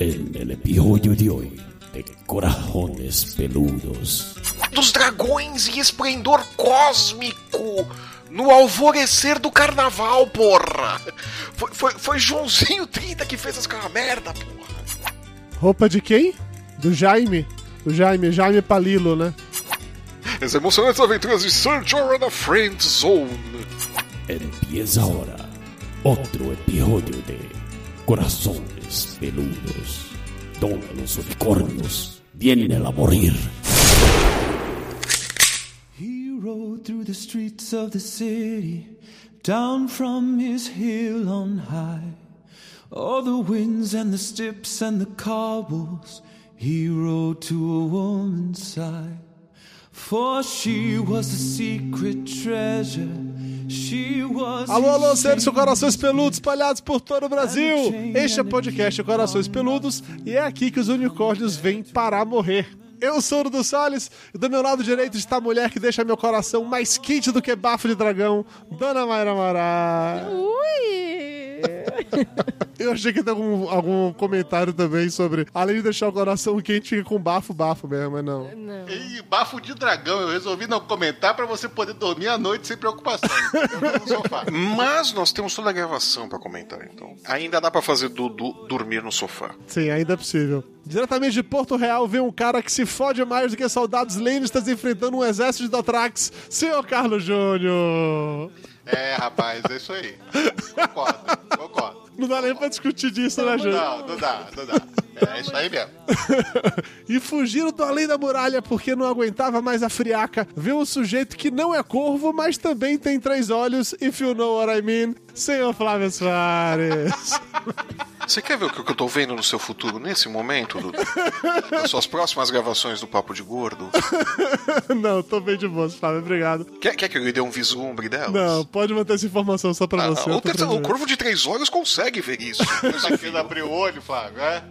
En el episodio de hoy de Corajones Peludos. Dos dragões e esplendor cósmico no alvorecer do carnaval, porra! Foi, foi, foi Joãozinho 30 que fez aquela merda, porra! Roupa de quem? Do Jaime. O Jaime, Jaime Palilo, né? As emocionantes aventuras de Sir Jorah na Friend Zone. Empieza ahora otro episodio de Corazones Peludos, donde los unicornios vienen a morir. He rode through the streets of the city, down from his hill on high. All the winds and the steps and the cobbles, he rode to a woman's side. For she was a secret treasure. She was Alô, alô, seres com corações peludos espalhados por todo o Brasil. Este é o podcast Corações Peludos e é aqui que os unicórnios vêm para morrer. Eu sou o Dudu Salles e do meu lado direito está a mulher que deixa meu coração mais quente do que bafo de dragão, Dona Mayra Mará. Ui! Eu achei que ia ter algum, algum comentário também sobre, além de deixar o coração quente, fica com bafo, bafo mesmo, mas não. Não. E bafo de dragão, eu resolvi não comentar pra você poder dormir à noite sem preocupação. Eu no sofá. Mas nós temos toda a gravação pra comentar, então. Ainda dá pra fazer Dudu dormir no sofá. Sim, ainda é possível. Diretamente de Porto Real vem um cara que se fode mais do que soldados Lannisters enfrentando um exército de Dothrax, senhor Carlos Júnior. É, rapaz, é isso aí. Concordo, concordo. Não dá nem pra discutir disso, né, Júnior? Não, não dá, não dá. É isso aí mesmo. e fugiram do além da muralha porque não aguentava mais a friaca. Viu um sujeito que não é corvo, mas também tem três olhos. If you know what I mean, senhor Flávio Soares. Você quer ver o que eu tô vendo no seu futuro nesse momento, Dudu? Nas suas próximas gravações do Papo de Gordo? não, tô bem de boa, Flávio, obrigado. Quer, quer que eu lhe dê um vislumbre delas? Não, pode manter essa informação só pra Ah, você. o, terça- o tranquilo. Corvo de Três Olhos consegue ver isso. Querendo abrir o olho, Flávio, é?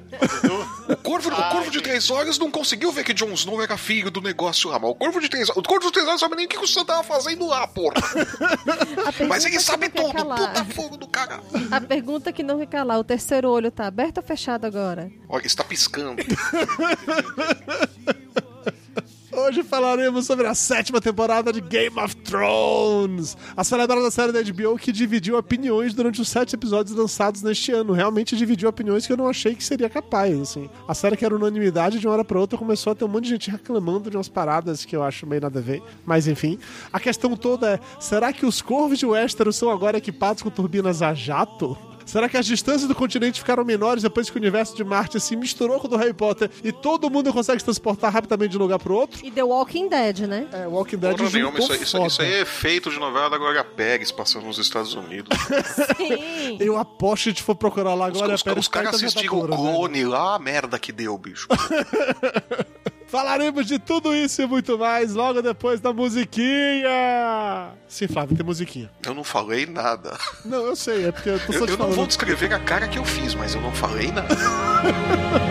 O Corvo, o Corvo de. Três Olhos não conseguiu ver que Jon Snow era filho do negócio lá, mas o Corvo de Três Olhos, o Corvo de Três Olhos sabe nem o que o Sam tava fazendo lá, porra. Mas ele sabe tudo, puta fogo do cara. A pergunta que não quer calar, o terceiro olho tá aberto ou fechado agora? Olha, está piscando. Hoje falaremos sobre a sétima temporada de Game of Thrones, a celebrada série da HBO que dividiu opiniões durante os sete episódios lançados neste ano. Realmente dividiu opiniões que eu não achei que seria capaz, assim. A série que era unanimidade, de uma hora pra outra começou a ter um monte de gente reclamando de umas paradas que eu acho meio nada a ver. Mas enfim, a questão toda é, será que os corvos de Westeros são agora equipados com turbinas a jato? Será que as distâncias do continente ficaram menores depois que o universo de Marte se misturou com o do Harry Potter e todo mundo consegue se transportar rapidamente de um lugar pro outro? E The Walking Dead, né? É, Walking Dead Porra nenhuma, isso, isso, isso aí é feito de novela da Glória Pérez passando nos Estados Unidos. Sim. Eu aposto que a gente for procurar lá Os, agora. os, os caras assistiram o clone lá, a merda que deu, bicho. Falaremos de tudo isso e muito mais logo depois da musiquinha. Sim, Flávio, tem musiquinha. Eu não falei nada. Não, eu sei, é porque eu tô só Eu, te eu não falando. vou descrever a cara que eu fiz, mas eu não falei nada.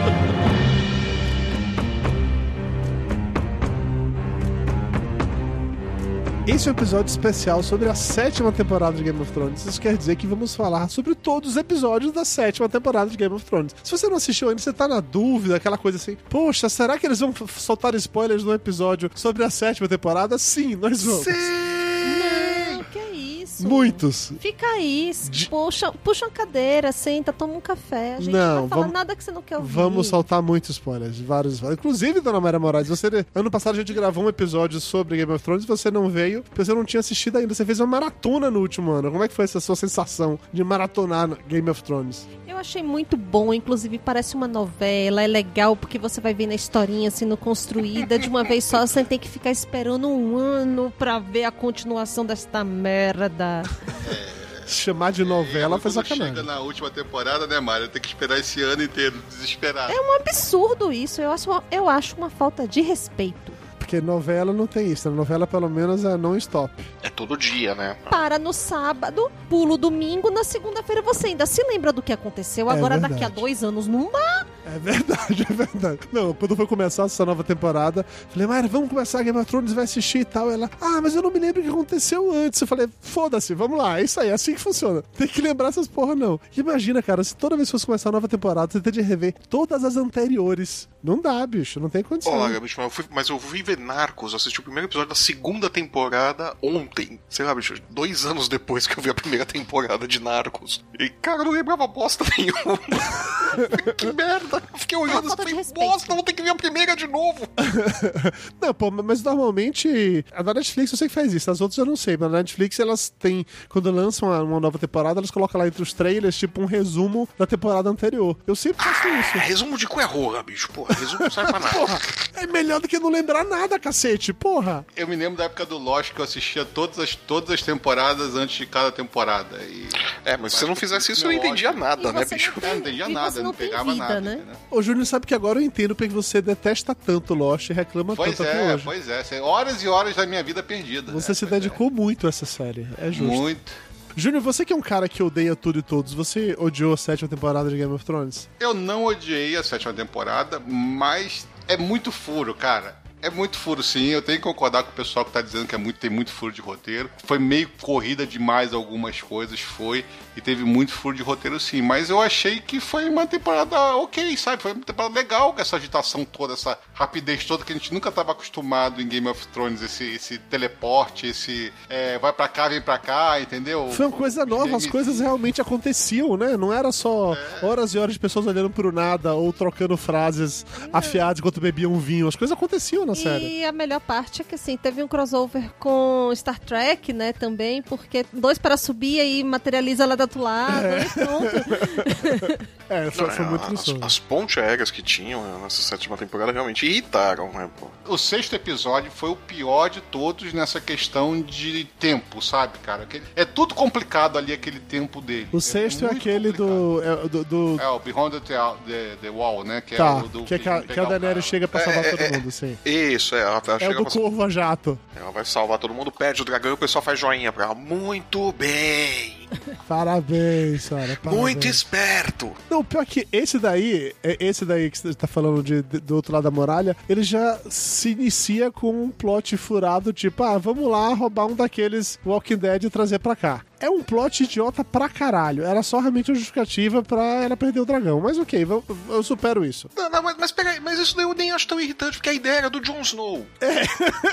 Esse é um episódio especial sobre a sétima temporada de Game of Thrones. Isso quer dizer que vamos falar sobre todos os episódios da sétima temporada de Game of Thrones. Se você não assistiu ainda, você tá na dúvida, aquela coisa assim, poxa, será que eles vão soltar spoilers no episódio sobre a sétima temporada? Sim, nós vamos. É isso? Muitos. Fica aí, puxa, puxa uma cadeira, senta, toma um café. A gente Não, não vai falar vamos- nada que você não quer ouvir. Vamos soltar muitos spoilers, vários spoilers. Inclusive, Dona Maria Moraes, você ano passado a gente gravou um episódio sobre Game of Thrones e você não veio, porque você não tinha assistido ainda. Você fez uma maratona no último ano. Como é que foi essa sua sensação de maratonar Game of Thrones? Eu achei muito bom, inclusive parece uma novela, é legal porque você vai vendo a historinha sendo construída de uma vez só, sem ter que ficar esperando um ano pra ver a continuação desta merda. Chamar de novela foi Quando sacanagem. chega na última temporada, né, Mário? Tem que esperar esse ano inteiro, desesperado. É um absurdo isso, eu acho, eu acho uma falta de respeito. Porque novela não tem isso. né? Novela, pelo menos, é non-stop. É todo dia, né? Para no sábado, pulo domingo, na segunda-feira você ainda se lembra do que aconteceu. É Agora verdade. daqui a dois anos não dá. É verdade, é verdade. Não, quando foi começar essa nova temporada, falei, Mayra, vamos começar Game of Thrones, vai assistir e tal. Ela, ah, mas eu não me lembro o que aconteceu antes. Eu falei, foda-se, vamos lá, é isso aí, é assim que funciona. Tem que lembrar essas porra, não. Imagina, cara, se toda vez que fosse começar a nova temporada, você tem de rever todas as anteriores. Não dá, bicho, não tem condição. Olha, bicho, mas eu, fui, mas eu fui ver Narcos, assisti o primeiro episódio da segunda temporada ontem. Sei lá, bicho, dois anos depois que eu vi a primeira temporada de Narcos. E, cara, eu não lembrava bosta nenhuma. que merda. Eu fiquei olhando e falei, bosta, vou ter que ver a primeira de novo. Não, pô, mas normalmente a da Netflix eu sei que faz isso, as outras eu não sei, mas na Netflix elas têm, quando lançam uma, nova temporada, elas colocam lá entre os trailers, tipo um resumo da temporada anterior. Eu sempre faço Ah, isso. resumo de cu é rola, bicho. Porra, resumo não serve pra nada. Porra, é melhor do que não lembrar nada, cacete, porra. Eu me lembro da época do Lost que eu assistia todas as, todas as temporadas antes de cada temporada. E... É, mas se você não fizesse isso, eu não entendia nada, E né, bicho? não não entendia E nada, não não tem pegava vida, nada. né? Entendeu? Ô, Júnior, sabe que agora eu entendo porque você detesta tanto Lost e reclama Pois tanto é, hoje. pois é. Cê- Horas e horas da minha vida perdida. Você É, se pois dedicou muito a essa série, é é. justo. Muito. Júnior, você que é um cara que odeia tudo e todos, você odiou a sétima temporada de Game of Thrones? Eu não odiei a sétima temporada, mas é muito furo, cara. É muito furo, sim. Eu tenho que concordar com o pessoal que tá dizendo que é muito, tem muito furo de roteiro. Foi meio corrida demais algumas coisas, foi. E teve muito furo de roteiro, sim. Mas eu achei que foi uma temporada ok, sabe? Foi uma temporada legal com essa agitação toda, essa rapidez toda que a gente nunca tava acostumado em Game of Thrones. Esse, esse teleporte, esse é, vai pra cá, vem pra cá, entendeu? Foi uma coisa nova, as coisas realmente aconteciam, né? Não era só horas e horas de pessoas olhando pro nada ou trocando frases afiadas enquanto bebiam vinho. As coisas aconteciam na série. E a melhor parte é que assim, teve um crossover com Star Trek, né, também, porque dois para subir aí materializa lá do outro lado e pronto. É, foi, foi muito as, gostoso. as pontes aéreas que tinham nessa sétima temporada realmente irritaram, né, pô? O sexto episódio foi o pior de todos nessa questão de tempo, sabe, cara? É tudo complicado ali, aquele tempo dele. O sexto é, aquele do, é, do. do- É, o Behind the, the, the Wall, né? Que Tá, é o do que, é que, a, que a o Daenerys chega pra salvar É, todo é, mundo, sim. Isso, é, ela, ela É o chega do pra- Corvo a Jato. Ela vai salvar todo mundo, perde o dragão e o pessoal faz joinha pra ela. Muito bem! Parabéns, senhora. Parabéns. Muito esperto! Não, pior que esse daí, é- esse daí que você tá falando de, de- do outro lado da muralha, ele já se inicia com um plot furado, tipo, ah, vamos lá roubar um daqueles Walking Dead e trazer pra cá. É um plot idiota pra caralho. Era só realmente uma justificativa pra ela perder o dragão. Mas ok, vamos- eu supero isso. Não, não, mas, mas peraí, mas isso daí eu nem acho tão irritante, porque a ideia era do Jon Snow. É.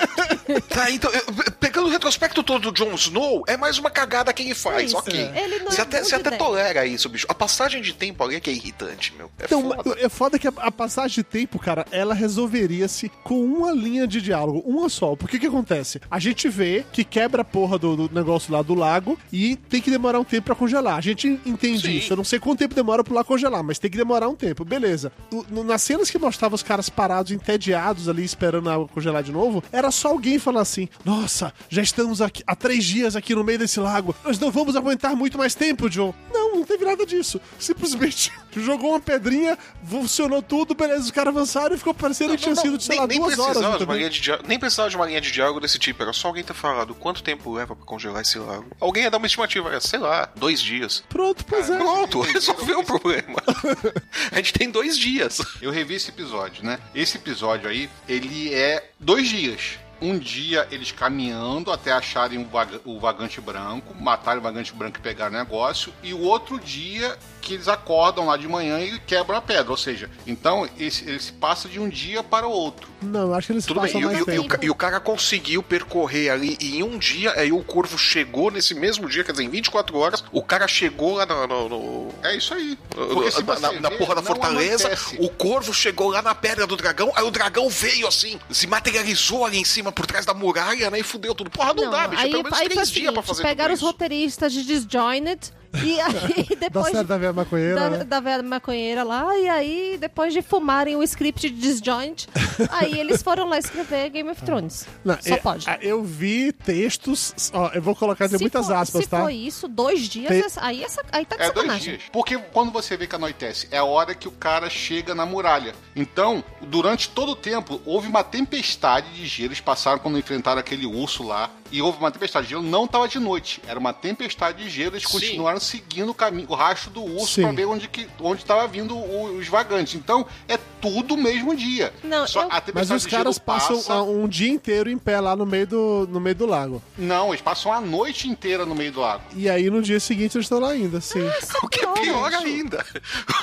tá, então, eu- pegando o retrospecto todo do Jon Snow, é mais uma cagada que ele faz, Isso. ok. Ele não você é até, você até tolera isso, bicho. A passagem de tempo ali é que é irritante, meu. É Então, foda. é foda que a, a passagem de tempo, cara, ela resolveria-se com uma linha de diálogo, uma só. Porque que acontece? A gente vê que quebra a porra do, do negócio lá do lago e tem que demorar um tempo pra congelar. A gente entende Sim. isso. Eu não sei quanto tempo demora pro lá congelar, mas tem que demorar um tempo. Beleza. O- nas cenas que mostrava os caras parados, entediados ali, esperando a água congelar de novo, era só alguém falar assim: Nossa, já estamos aqui há três dias aqui no meio desse lago. Nós não vamos aguentar muito mais tempo, John. Não, não teve nada disso. Simplesmente jogou uma pedrinha, funcionou tudo, beleza. Os caras avançaram e ficou parecendo que tinha sido, sei nem, lá, nem duas horas. precisava de uma entendeu? linha de dia- nem precisava de uma linha de diálogo desse tipo, era só alguém ter falado quanto tempo leva pra congelar esse lago. Alguém ia dar uma estimativa, era, sei lá, dois dias. Pronto, pois é. Pronto, resolveu o problema. A gente tem dois dias. Eu revi esse episódio, né? Esse episódio aí, ele é dois dias. Um dia eles caminhando até acharem o, vaga- o vagante branco, matarem o vagante branco e pegar o negócio, e o outro dia que eles acordam lá de manhã e quebram a pedra. Ou seja, então esse, ele se passa de um dia para o outro. Não, eu acho que eles Tudo bem, passam e, o- mais e o- e o, tempo. e o cara conseguiu percorrer ali e em um dia, aí o corvo chegou nesse mesmo dia, quer dizer, em 24 horas, o cara chegou lá no. no- no- É isso aí. Porque na, na- na porra da não fortaleza, o corvo chegou lá na pedra do dragão, aí o dragão veio assim, se materializou ali em cima por trás da muralha, né? E fudeu tudo. Porra, não, dá, bicho. aí, é pelo menos aí três dias pra fazer pegaram tudo os isso. roteiristas de Disjointed e aí Da depois série da velha maconheira, da, né? da velha maconheira lá, e aí depois de fumarem o script de Disjoint, aí eles foram lá escrever Game of Thrones. Não, Só eu, pode. Eu vi textos, ó, eu vou colocar de Se muitas for- aspas, se tá? foi isso, dois dias, Tem- essa- aí, essa, aí tá de É dois sacanagem. dias. Porque quando você vê que anoitece, é a hora que o cara chega na muralha. Então, durante todo o tempo, houve uma tempestade de gelo. Eles passaram quando enfrentaram aquele urso lá. E houve uma tempestade de gelo, não tava de noite. Era uma tempestade de gelo, eles Sim. continuaram seguindo o caminho, o rastro do urso pra ver onde que onde tava vindo o- os vagantes. Então, é tudo o mesmo dia. Não, Só eu- a Mas tempestade os de gelo caras passam passa- ah, um dia inteiro em pé lá no meio do, no meio do lago. Não, eles passam a noite inteira no meio do lago. E aí no dia seguinte eles estão lá ainda, sim. O que é pior ainda.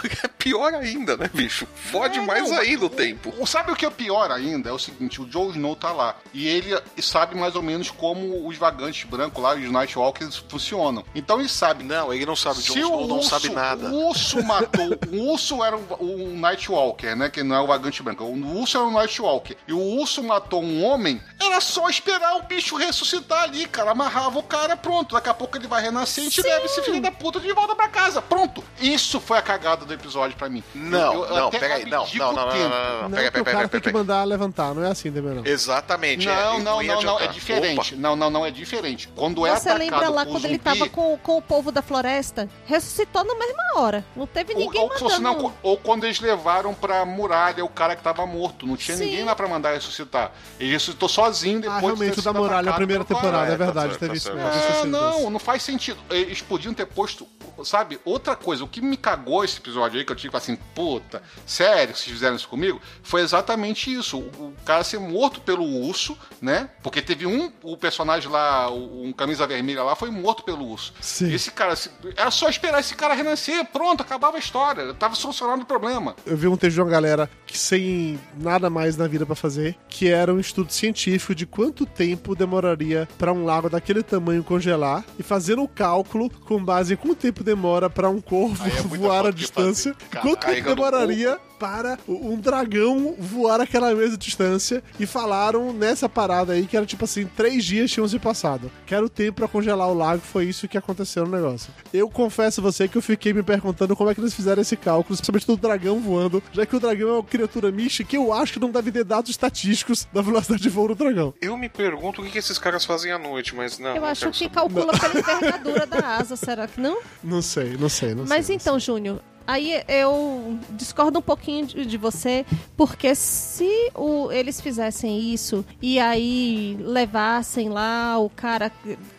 O que é pior ainda, né, bicho? Fode Não, mais não, ainda o o- tempo. o- Sabe o que é pior ainda? É o seguinte, o Jon Snow tá lá. E ele sabe mais ou menos como os vagantes brancos lá, os Nightwalkers, funcionam. Então ele sabe. Não, ele não sabe. O Se Snow o não urso- sabe nada. O urso matou. o urso era um, um Nightwalker, né? Que não é o vagante branco. O urso era um Nightwalker. E o urso matou um homem. Era só esperar o bicho ressuscitar ali, cara. Amarrava o cara, pronto. Daqui a pouco ele vai renascer e leva esse filho da puta de volta pra casa. Pronto. Isso foi a cagada do episódio pra mim. Não, Eu- eu não, peraí, não, não, não, não, o não, não, não, Não, peraí, porque o peraí, cara peraí, tem que peraí. mandar levantar, não é assim também não. Exatamente. é, Não, ele não, não, não, é diferente. Opa. Não, não, não, é diferente. Quando é Você atacado lembra lá quando ele zumbi, tava com, com o povo da floresta? Ressuscitou na mesma hora. Não teve Ou, ninguém ou, mandando. não, ou quando eles levaram pra muralha o cara que tava morto. Não tinha Sim. ninguém lá pra mandar ressuscitar. Ele ressuscitou sozinho depois Ah, de realmente, ter o da muralha, a primeira temporada, Varys. é verdade, tá teve certo, isso tá mesmo. certo. isso eu Não, não, faz sentido. Eles podiam ter posto, sabe, outra coisa. O que me cagou esse episódio aí, que eu tive assim, puta, sério, vocês fizeram isso comigo? Foi exatamente isso. O, o cara ser morto pelo urso, né? Porque teve um, o personagem lá, o- um camisa vermelha lá, foi morto pelo urso. Sim. Esse cara, era só esperar esse cara renascer, pronto, acabava a história. Tava solucionando o problema. Eu vi um texto de uma galera que sem nada mais na vida pra fazer, que era um estudo científico de quanto tempo demoraria pra um lago daquele tamanho congelar e fazendo o cálculo com base em quanto tempo demora pra um corvo é voar a distância, fazer. quanto tempo um demoraria para um dragão voar aquela mesma distância e falaram nessa parada aí que era tipo assim, três dias tinham se passado. Que era o tempo pra congelar o lago, foi isso que aconteceu no negócio. Eu confesso a você que eu fiquei me perguntando como é que eles fizeram esse cálculo, principalmente do dragão voando, já que o dragão é uma criatura mística que eu acho que não deve ter dados estatísticos da velocidade de voo do dragão. Eu me pergunto o que, que esses caras fazem à noite, mas não. Eu não acho que saber. calcula pela envergadura da asa, será que não? Não sei, não sei, não Mas sei. então, Júnior, aí eu discordo um pouquinho de, de você, porque se o- eles fizessem isso e aí levassem lá o cara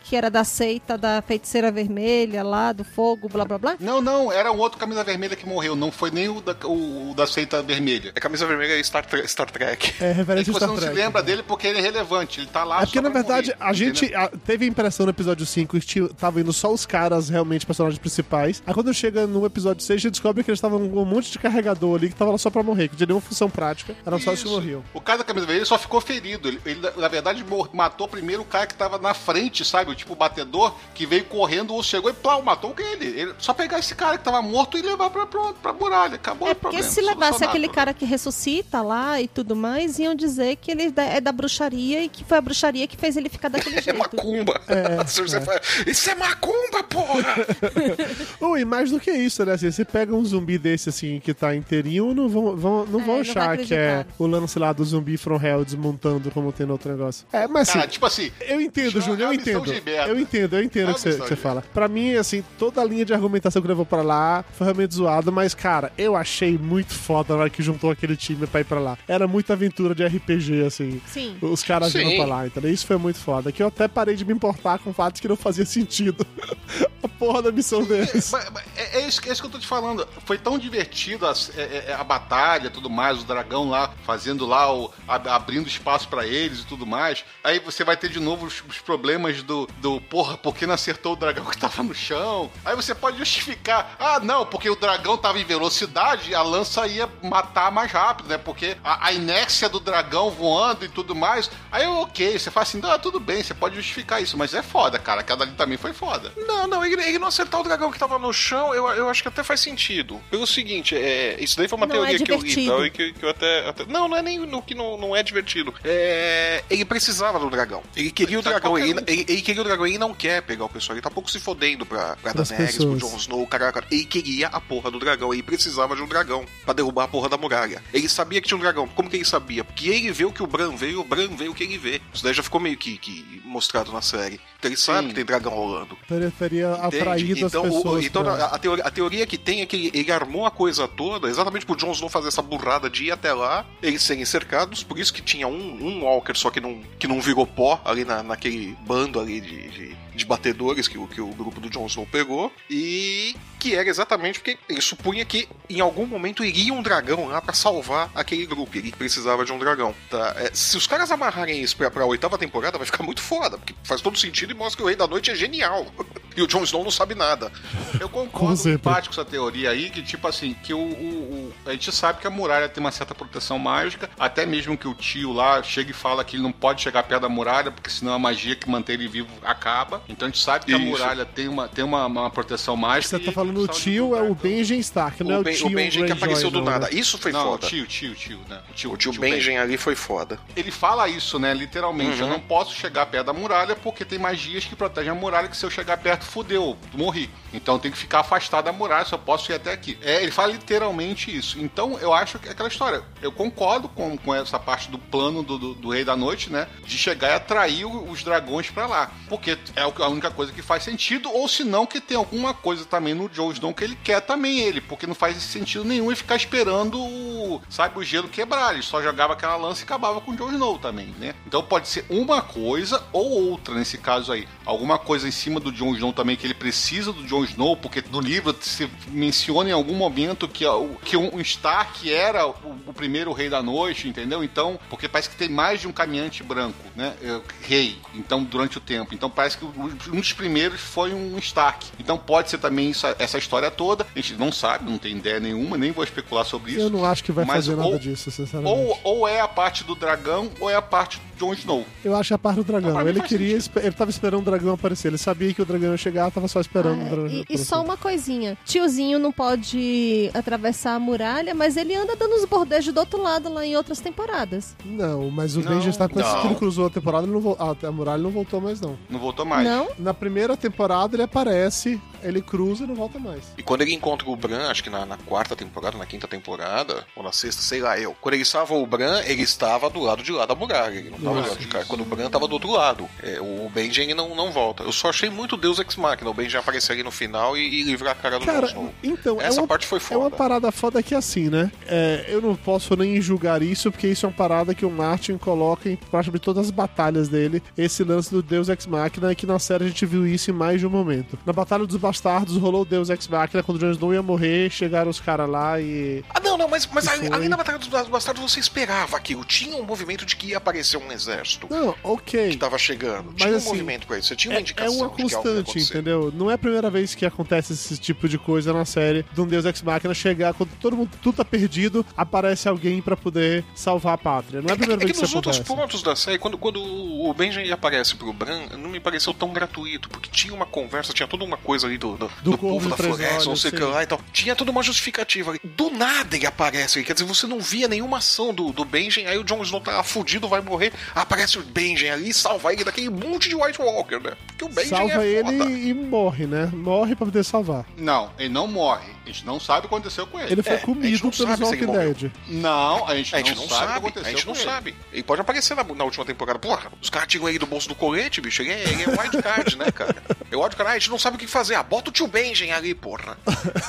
que- que era da seita da feiticeira vermelha lá, do fogo, blá blá blá. Não, não, era um outro camisa vermelha que morreu, não foi nem o da, o, o da seita vermelha. É camisa vermelha e Star, Tre- Star Trek. É É referência que a você não se Trek. lembra dele porque ele é relevante, ele tá lá É porque, só na verdade, morrer, a gente a- teve a impressão no episódio 5 que tava indo só os caras realmente personagens principais. Aí quando chega no episódio 6, a gente descobre que eles estavam com um monte de carregador ali que tava lá só pra morrer, que não tinha nenhuma função prática, eram só os que morriam. O cara da camisa vermelha só ficou ferido. Ele, ele, na verdade, matou primeiro o cara que tava na frente, sabe? O tipo o batedor, que veio correndo, o urso chegou e plau, matou ele. ele. Só pegar esse cara que tava morto e levar pra, pra, pra muralha. Acabou É o porque problema. se levasse aquele cara que ressuscita lá e tudo mais, iam dizer que ele é da bruxaria e que foi a bruxaria que fez ele ficar daquele É jeito. macumba. Se você fala, Isso é macumba, porra! Oh, e mais do que isso, né? Assim, você pega um zumbi desse, assim, que tá inteirinho, não vão, vão, não É, vão não achar vai que é o lance lá do zumbi from hell desmontando como tem no outro negócio. É, mas assim, Cara, tipo assim, Eu entendo, É Júnior, eu entendo. Merda. Eu entendo, eu entendo É o que você, fala. Pra mim, assim, toda a linha de argumentação que levou pra lá foi realmente zoada, mas, cara, eu achei muito foda na hora que juntou aquele time pra ir pra lá. Era muita aventura de RPG, assim. Sim. Os caras Sim. iam pra lá, entendeu? Isso foi muito foda. Que eu até parei de me importar com fatos que não fazia sentido. a porra da missão deles. Mas- mas É, é isso, é isso que eu tô te falando. Foi tão divertido a, é- é- a batalha tudo mais, o dragão lá fazendo lá, o, ab- abrindo espaço pra eles e tudo mais. Aí você vai ter de novo os, os problemas do, do porra, por que não acertou o dragão que tava no chão? Aí você pode justificar, ah, não, porque o dragão tava em velocidade, a lança ia matar mais rápido, né? Porque a, a inércia do dragão voando e tudo mais. Aí ok, você fala assim, ah, tudo bem, você pode justificar isso, mas é foda, cara. Aquela ali também foi foda. Não, não, ele, ele não acertar o dragão que tava no chão, eu, eu acho que até faz sentido. Pelo seguinte, é, isso daí foi uma Não teoria é que eu li tal, e que, que eu até, até- Não, não é nem no que não, não é divertido. É, ele precisava do dragão. Ele queria o Tá dragão, ele, ele, ele queria o dragão ele não quer pegar o pessoal. Ele tá pouco se fodendo pra, pra Daenerys, pro. Jon Snow, caraca. Ele queria a porra do dragão, ele precisava de um dragão pra derrubar a porra da muralha. Ele sabia que tinha um dragão. Como que ele sabia? Porque ele vê o que o Bran vê e o Bran vê o que ele vê. Isso daí já ficou meio que, que mostrado na série. Ele sabe que tem dragão rolando. Teria, teria Entende? atraído então, as o- pessoas. então pra- a, a teoria, a teoria que tem é que ele, ele armou a coisa toda exatamente pro Jon Snow fazer essa burrada de ir até lá, eles serem cercados, por isso que tinha um, um Walker só que não, que não virou pó ali na, naquele bando ali de, de, de batedores que, o- que o grupo do Jon Snow pegou, e que era exatamente porque ele supunha que em algum momento iria um dragão lá pra salvar aquele grupo, ele precisava de um dragão. Tá? É, se os caras amarrarem isso pra, pra oitava temporada, vai ficar muito foda, porque faz todo sentido e mostra que o Rei da Noite é genial. E o Jon Snow não sabe nada. Eu concordo em parte com essa teoria aí, que tipo assim, que o, o- o- a gente sabe que a muralha tem uma certa proteção mágica, até mesmo que o tio lá chega e fala que ele não pode chegar perto da muralha, porque senão a magia que mantém ele vivo acaba. Então a gente sabe que a Isso. muralha tem uma, tem uma, uma proteção mágica. Você tá falando o tio é o então. Benjen Stark, não é O, o ben, tio o Benjen que apareceu do nada. né? Isso foi Não, o foda. tio, tio, tio, né? O tio Benjen ali foi foda. Ele fala isso, né? Literalmente. Uhum. Eu não posso chegar perto da muralha porque tem magias que protegem a muralha que se eu chegar perto, fudeu, morri. Então tem que ficar afastado da muralha, só posso ir até aqui. É, ele fala literalmente isso. Então eu acho que é aquela história. Eu concordo com, com essa parte do plano do, do, do Rei da Noite, né? De chegar e atrair o- os dragões pra lá. Porque é a única coisa que faz sentido, ou se não, que tem alguma coisa também no Jon Snow que ele quer também ele. Porque não faz sentido nenhum ele ficar esperando o, sabe, o gelo quebrar. Ele só jogava aquela lança e acabava com o Jon Snow também, né? Então pode ser uma coisa ou outra nesse caso aí. Alguma coisa em cima do Jon Snow também que ele precisa do Jon Snow, porque no livro se menciona em algum momento que, que um Stark era o, o primeiro rei da noite, entendeu? Então, porque parece que tem mais de um caminhante branco, né? É, rei, então, durante o tempo. Então parece que um dos primeiros foi um Stark. Então pode ser também isso- essa história toda. A gente não sabe, não tem ideia nenhuma, nem vou especular sobre isso. Eu não acho que vai Mas fazer ou- nada disso, sinceramente. Ou, ou é a parte do dragão, ou é a parte do Jon Snow. Eu acho a parte do dragão. Mim Ele queria. sentido. Ele tava esperando o dragão aparecer. Ele sabia que o dragão ia chegar, tava só esperando o dragão E, e só uma coisinha. Tiozinho não pode atravessar a muralha, mas ele anda dando os bordejos do outro lado lá em outras temporadas. Não, mas o Não, Benjen está pensando não. que ele cruzou a temporada, ele não a, a muralha não voltou mais, não. Não voltou mais. Não? Na primeira temporada ele aparece, ele cruza e não volta mais. E quando ele encontra o Bran, acho que na, na quarta temporada, na quinta temporada, ou na sexta, sei lá eu. Quando ele salva o Bran, ele estava do lado de lá da muralha. Ele não estava do lado de cá. Quando o Bran estava do outro lado. É, o Benjen não, não volta. Eu só achei muito Deus Ex Machina. O Benjen aparecer ali no final e, e livrar a cara do Cara, então, Essa é uma, parte foi é uma foda. parada foda que é assim, né? É, eu não posso nem julgar isso, porque isso é uma parada que o Martin coloca em praticamente todas as batalhas dele, esse lance do Deus Ex Machina, e que na série a gente viu isso em mais de um momento. Na Batalha dos Bastardos rolou o Deus Ex Machina, quando o Jon Snow ia morrer, chegaram os caras lá e... Ah, não, não, mas, mas ali, ali na Batalha dos Bastardos você esperava aquilo. Tinha um movimento de que ia aparecer um exército Não, ok. que tava chegando. Mas, Tinha um assim, movimento pra isso. Você tinha uma É, é indicação uma algo ia constante, entendeu? Não é a primeira vez que acontece esse tipo de coisa na série de um Deus Ex Machina chegar quando todo mundo tudo tá perdido, aparece alguém pra poder salvar a pátria. Não é a primeira É vez que que, nos isso outros acontece. pontos da série, quando, quando o Benjamin aparece pro Bran, não me pareceu tão gratuito, porque tinha uma conversa, tinha toda uma coisa ali do, do, do corvo povo da floresta, não sei o que lá e tal. Tinha toda uma justificativa ali. Do nada ele aparece ali, quer dizer, você não via nenhuma ação do, do Benjamin, aí o Jon Snow tá fudido, vai morrer, aparece o Benjamin ali e salva ele daquele monte de White Walker, né? Porque o Benjamin Salva é ele foda. e morre, né? Morre pra poder salvar. Não, ele não morre. A gente não sabe o que aconteceu com ele. Ele foi É, a comido não pelos Walking. Dead. Não, a gente, A gente não, não, sabe, o que aconteceu a gente não ele. sabe. Ele pode aparecer na, na última temporada. Porra, os caras tiram ele do bolso do colete, bicho. Ele é, ele é wild card, né, cara? É wild card, a gente não sabe o que fazer. Ah, bota o tio Benjen ali, porra.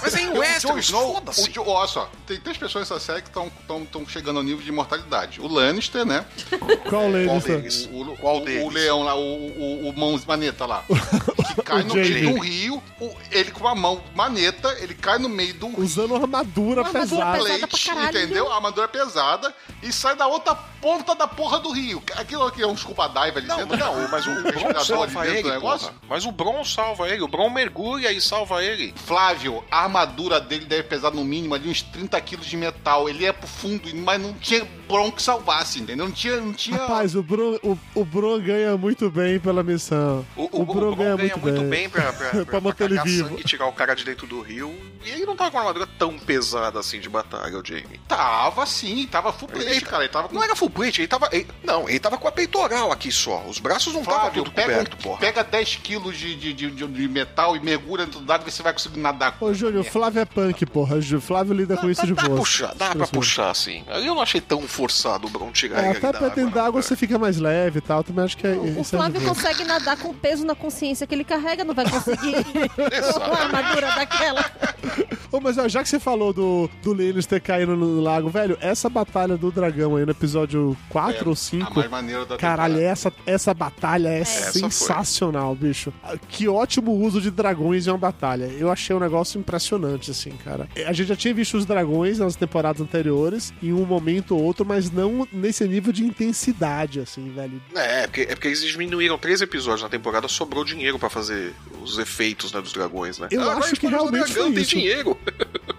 Mas é em Westeros, foda-se. olha só, tem três pessoas nessa série que estão chegando ao nível de imortalidade. O Lannister, né? Qual Qual Lannister? deles? O, o, Qual o- deles? o leão lá, o, o, o mãos maneta lá. Que cai no meio de um rio, o- ele com a mão maneta, ele cai no meio de um rio. Usando uma armadura Uma armadura pesada. pesada. pra Plate, caralho, entendeu? A armadura pesada e sai da outra ponta da porra do rio. Aquilo aqui é um scuba dive ali Não, dentro. não, mas o, o Bron respirador ali salva dentro ele, do negócio. porra. Mas o Bron salva ele. O Bron mergulha e salva ele. Flávio, a armadura dele deve pesar no mínimo ali uns 30 quilos de metal. Ele é pro fundo, mas não tinha Bron que salvasse, entendeu? Não tinha. Não tinha... Rapaz, o Bron, o, o Bron ganha muito bem pela missão. O, o, o Bron ganha muito bem, pra, pra, pra, Pra manter ele vivo. sangue e tirar o cara de dentro do rio. E ele não tá com uma armadura tão pesada assim de batalha, o Jamie. Tava sim, tava full plate, Ele- cara. Ele tava com Não era full plate, ele tava. ele- não, ele tava com a peitoral aqui só. Os braços não estavam tudo pega, coberto, porra. pega 10 quilos de, de, de, de- metal e mergulha dentro d'água e você vai conseguir nadar com Ô, Júnior, o Flávio é punk, porra. Flávio lida com isso de dá pra boa. puxar, dá pra puxar, assim. Eu não achei tão forçado o Bron tirar É, até pra dentro d'água você fica mais leve e tal. Também acho que é. O é Flávio boa. consegue nadar com peso na consciência que ele carrega, não vai conseguir uma armadura daquela. Ô, mas ó, já que você falou do, do Lannister caindo no lago, velho, essa batalha do dragão aí no episódio 4 ou a 5. mais maneira da Caralho, temporada. essa, essa batalha é foi. sensacional, bicho. Que ótimo uso de dragões em uma batalha. Eu achei um negócio impressionante, assim, cara. A gente já tinha visto os dragões nas temporadas anteriores, em um momento ou outro, mas não nesse nível de intensidade, assim, velho. É, é porque, é porque eles diminuíram três episódios na temporada, sobrou dinheiro pra fazer os efeitos né, dos dragões, né? Eu Ah, acho que realmente dragão, foi tem isso. dinheiro.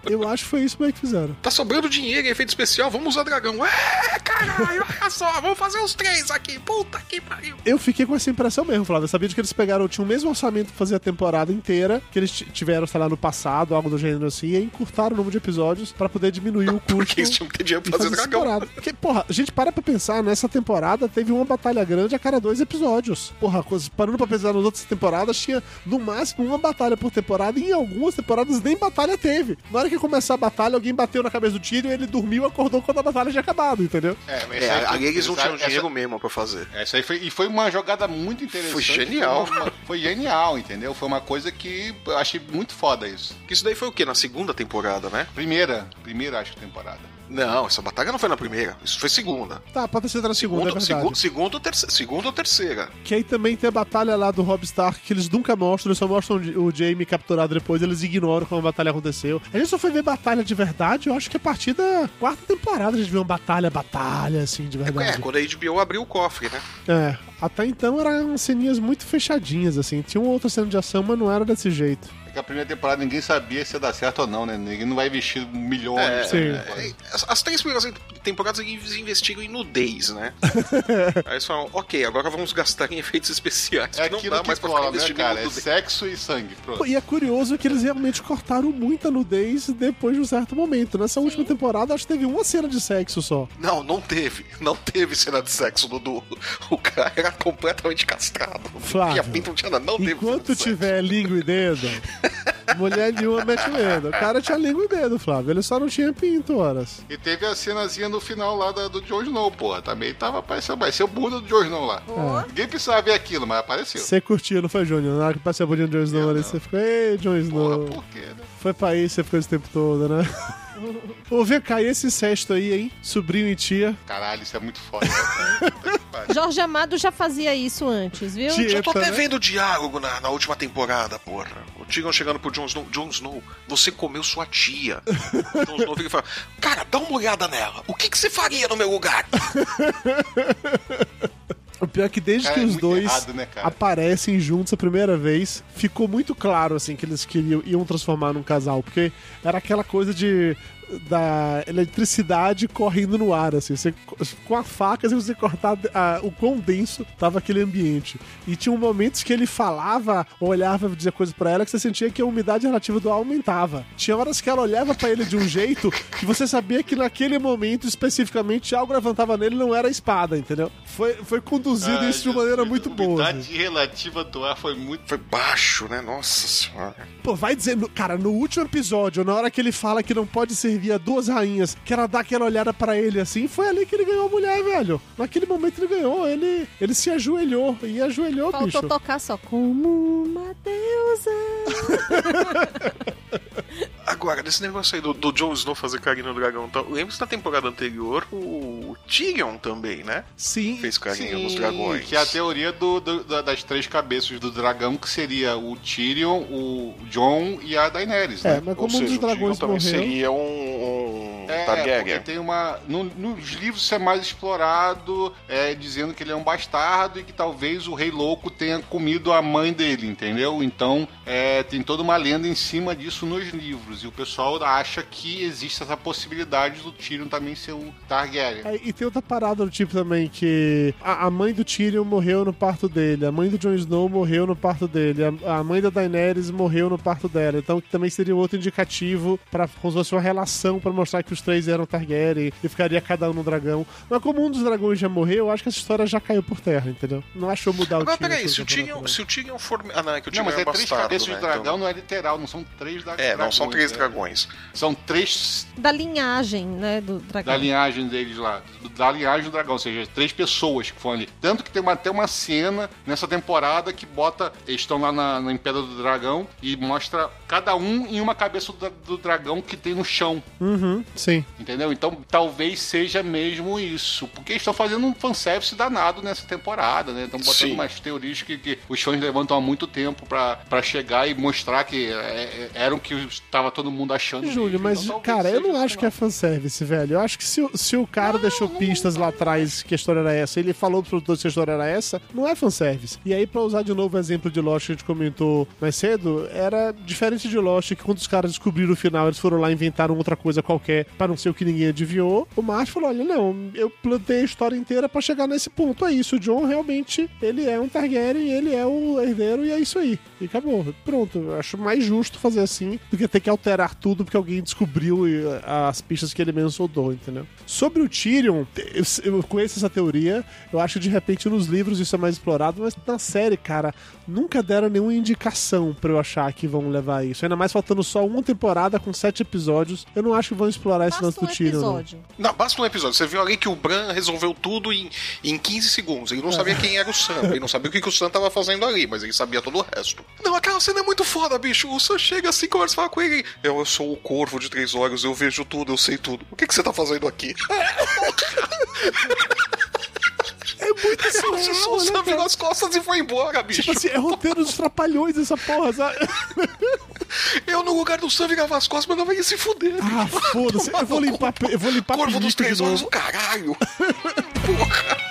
Eu acho que foi isso mesmo que fizeram. Tá sobrando dinheiro em efeito especial, vamos usar dragão. É, caralho, olha só, vamos fazer os três aqui. Puta que pariu. Eu fiquei com essa impressão mesmo, Flávio. Eu sabia de que eles pegaram, tinham o mesmo orçamento pra fazer a temporada inteira, que eles tiveram, sei lá, no passado, algo do gênero assim, e encurtaram o número de episódios pra poder diminuir o custo. Porque eles tinham que ter dinheiro pra fazer fazer dragão. temporada. Porque, porra, a gente para pra pensar, nessa temporada teve uma batalha grande a cada dois episódios. Porra, parando pra pensar nas outras temporadas, tinha no máximo uma batalha por temporada e em algumas temporadas nem batalha teve. Na hora que começar a batalha, alguém bateu na cabeça do tiro e ele dormiu e acordou quando a batalha tinha acabado, entendeu? É, mas É, aí eles não tinham essa- dinheiro mesmo pra fazer. Essa aí foi, e foi uma jogada muito interessante. Foi genial. Foi, uma- foi genial, entendeu? Foi uma coisa que eu achei muito foda isso. Que isso daí foi o quê? Na segunda temporada, né? Primeira, primeira acho que temporada. Não, essa batalha não foi na primeira. Isso foi segunda. Tá, pode ter sido na segunda, é Segundo, verdade. segundo, segundo, ou terceira, segunda ou terceira. Que aí também tem a batalha lá do Rob Stark, que eles nunca mostram, eles só mostram o Jaime capturado depois, eles ignoram como a batalha aconteceu. A gente só foi ver batalha de verdade, eu acho que a partir da quarta temporada a gente viu uma batalha, batalha, assim, de É, verdade. quando a HBO abriu o cofre, né? É, até então eram ceninhas muito fechadinhas, assim. Tinha uma outra cena de ação, mas não era desse jeito. É a primeira temporada ninguém sabia se ia dar certo ou não, né? Ninguém não vai investir milhões. É, Sim. é, as, as três primeiras temporadas eles investigam em nudez, né? Aí eles falam, ok, agora vamos gastar em efeitos especiais. É que não aquilo dá que mais pra ficar né, cara? em É nudez. sexo e sangue. Pronto. E é curioso que eles realmente cortaram muita nudez depois de um certo momento. Nessa última temporada, acho que teve uma cena de sexo só. Não, não teve. Não teve cena de sexo, Dudu. O cara era completamente castrado. Flávio, E a pinta não tinha nada. Não Enquanto tiver língua e dedo, mulher nenhuma mete o dedo. O cara tinha língua e dedo, Flávio. Ele só não tinha pinto, horas. E teve a cenazinha no final lá da- do Jon Snow, porra. Também tava aparecendo. Vai ser o bunda do Jon Snow lá. Ninguém precisava ver aquilo, mas apareceu. Você curtiu, não foi, Júnior? Na hora que passei a bolinha de Jon Snow ali, você ficou, ei, Jon Snow. Porra, por quê, né? Foi pra aí, você ficou esse tempo todo, né? Ô, vem cá, e esse incesto aí, hein? Sobrinho e tia. Caralho, isso é muito foda. né. Jorge Amado já fazia isso antes, viu? Tia. Já tô até né? vendo o diálogo na, na última temporada, porra. O Tyrion chegando pro Jon Snow. Jon Snow, você comeu sua tia. o Jon Snow fica e fala, cara, dá uma olhada nela. O que, que você faria no meu lugar? O pior é que desde Cara, que é os muito dois errado, né, aparecem juntos a primeira vez, ficou muito claro, assim, que eles queriam, iam transformar num casal. Porque era aquela coisa de da eletricidade correndo no ar, assim. Você, com a faca, você cortar a- o quão denso tava aquele ambiente. E tinha momentos que ele falava, olhava, dizia coisas pra ela, que você sentia que a umidade relativa do ar aumentava. Tinha horas que ela olhava pra ele de um jeito que você sabia que naquele momento, especificamente, algo levantava nele e não era a espada, entendeu? Foi, foi conduzido Ai, isso de uma maneira muito boa. A assim. umidade relativa do ar foi muito. Foi baixo, né? Nossa senhora. Pô, vai dizer, cara, no último episódio, na hora que ele fala que não pode servir a duas rainhas, que ela dá aquela olhada pra ele assim, foi ali que ele ganhou a mulher, velho. Naquele momento ele ganhou, ele, ele se ajoelhou e ajoelhou, Faltou bicho. tocar só como uma deusa. Agora, desse negócio aí do, do Jon Snow fazer carinho no dragão, então, lembra-se na temporada anterior, o Tyrion também, né? Sim. Fez carinho nos Sim, dragões. Que é a teoria do, do- da- das três cabeças do dragão, que seria o Tyrion, o Jon e a Daenerys, É, né? mas Ou como um dos seja, o Tyrion dragões também seria um, um É, Targaryen. porque tem uma. no- nos livros isso é mais explorado, é, dizendo que ele é um bastardo e que talvez o Rei Louco tenha comido a mãe dele, entendeu? Então é, tem toda uma lenda em cima disso nos livros. E o pessoal acha que existe essa possibilidade do Tyrion também ser o Targaryen. É, e tem outra parada do tipo também, que a, a mãe do Tyrion morreu no parto dele, a mãe do Jon Snow morreu no parto dele, a, a mãe da Daenerys morreu no parto dela. Então que também seria outro indicativo para como se fosse uma relação para mostrar que o os três eram Targaryen e ficaria cada um no dragão. Mas como um dos dragões já morreu, eu acho que essa história já caiu por terra, entendeu? Não achou mudar o Mas Tyrion. peraí, se o Tyrion, campeonato, se o Tyrion for. Ah, não, é que o Não, Tyrion mas é é três bastardo, cabeças né? de dragão, Então- não é literal, não são três da É, não são três né? dragões. São três Da linhagem, né, do dragão. da linhagem deles lá, da linhagem do dragão, ou seja, três pessoas que foram ali. Tanto que tem uma- até uma cena nessa temporada que bota, eles estão lá na, na Império do Dragão e mostra cada um em uma cabeça do, do dragão que tem no chão, Uhum, sim. entendeu? Então talvez seja mesmo isso, porque eles estão fazendo um fanservice danado nessa temporada, né? Estão botando Sim. umas teorias que, que os fãs levantam há muito tempo pra pra chegar e mostrar que é, é, era o que estava todo mundo achando. Júlio, mas, Então, cara, eu não acho que é fanservice, velho. Eu acho que se, o- se o cara deixou pistas lá atrás que a história era essa, ele falou pro produtor se a história era essa, não é fanservice. E aí, pra usar de novo o exemplo de Lost que a gente comentou mais cedo, era diferente de Lost, que quando os caras descobriram o final, eles foram lá e inventaram outra coisa qualquer pra não ser o que ninguém adivinhou. O Martin falou: olha, não, eu plantei a história inteira pra chegar nesse ponto. É isso, o John realmente, ele é um Targaryen, ele é o herdeiro e é isso aí. E acabou. Pronto. Eu acho mais justo fazer assim do que ter que alterar tudo porque alguém descobriu as pistas que ele mesmo soldou, entendeu? Sobre o Tyrion, eu, conheço essa teoria. Eu acho que de repente nos livros isso é mais explorado, mas na série, cara, nunca deram nenhuma indicação pra eu achar que vão levar isso. Ainda mais faltando só uma temporada com sete episódios. Eu não acho que vão explorar esse lance Basta do um Tyrion. não. episódio. Não, basta um episódio. Você viu ali que o Bran resolveu tudo em, em 15 segundos. Ele não sabia quem era o Sam. Ele não sabia o que, que o Sam tava fazendo ali, mas ele sabia todo o resto. Não, aquela cena é muito foda, bicho. O Sam chega assim, começa a falar com ele. Eu, sou o corvo de três olhos, eu vejo tudo, eu sei tudo. O que, que você tá fazendo aqui? É muito o surreal, Sam né, virou as costas e foi embora, bicho. Tipo assim, é roteiro dos trapalhões essa porra, sabe? Eu, no lugar do Sam, virava as costas, mandava ele se fuder. Ah, foda-se. Eu vou limpar, eu vou limpar Corvo dos três olhos, o caralho. Porra.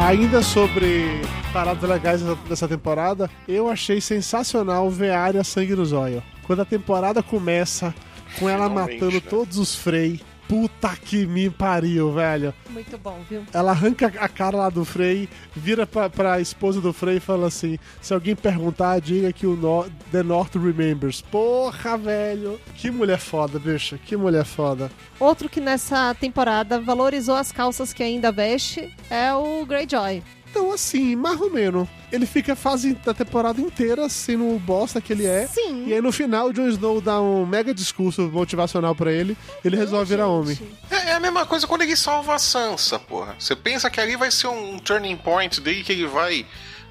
Ainda sobre paradas legais dessa- temporada, eu achei sensacional ver a área sangue no zóio. Quando a temporada começa com ela Finalmente, matando né? todos os Frey. Puta que me pariu, velho. Muito bom, viu? Ela arranca a cara lá do Frey, vira pra, pra esposa do Frey e fala assim: se alguém perguntar, diga que o Nor- The North remembers. Porra, velho. Que mulher foda, bicho. Que mulher foda. Outro que nessa temporada valorizou as calças que ainda veste é o Greyjoy. Então, assim, mais ou menos. Ele fica a fase da temporada inteira sendo o bosta que ele é. Sim. E aí no final o Jon Snow dá um mega discurso motivacional pra ele, ele resolve virar homem. É, é a mesma coisa quando ele salva a Sansa, porra. Você pensa que ali vai ser um turning point dele que ele vai.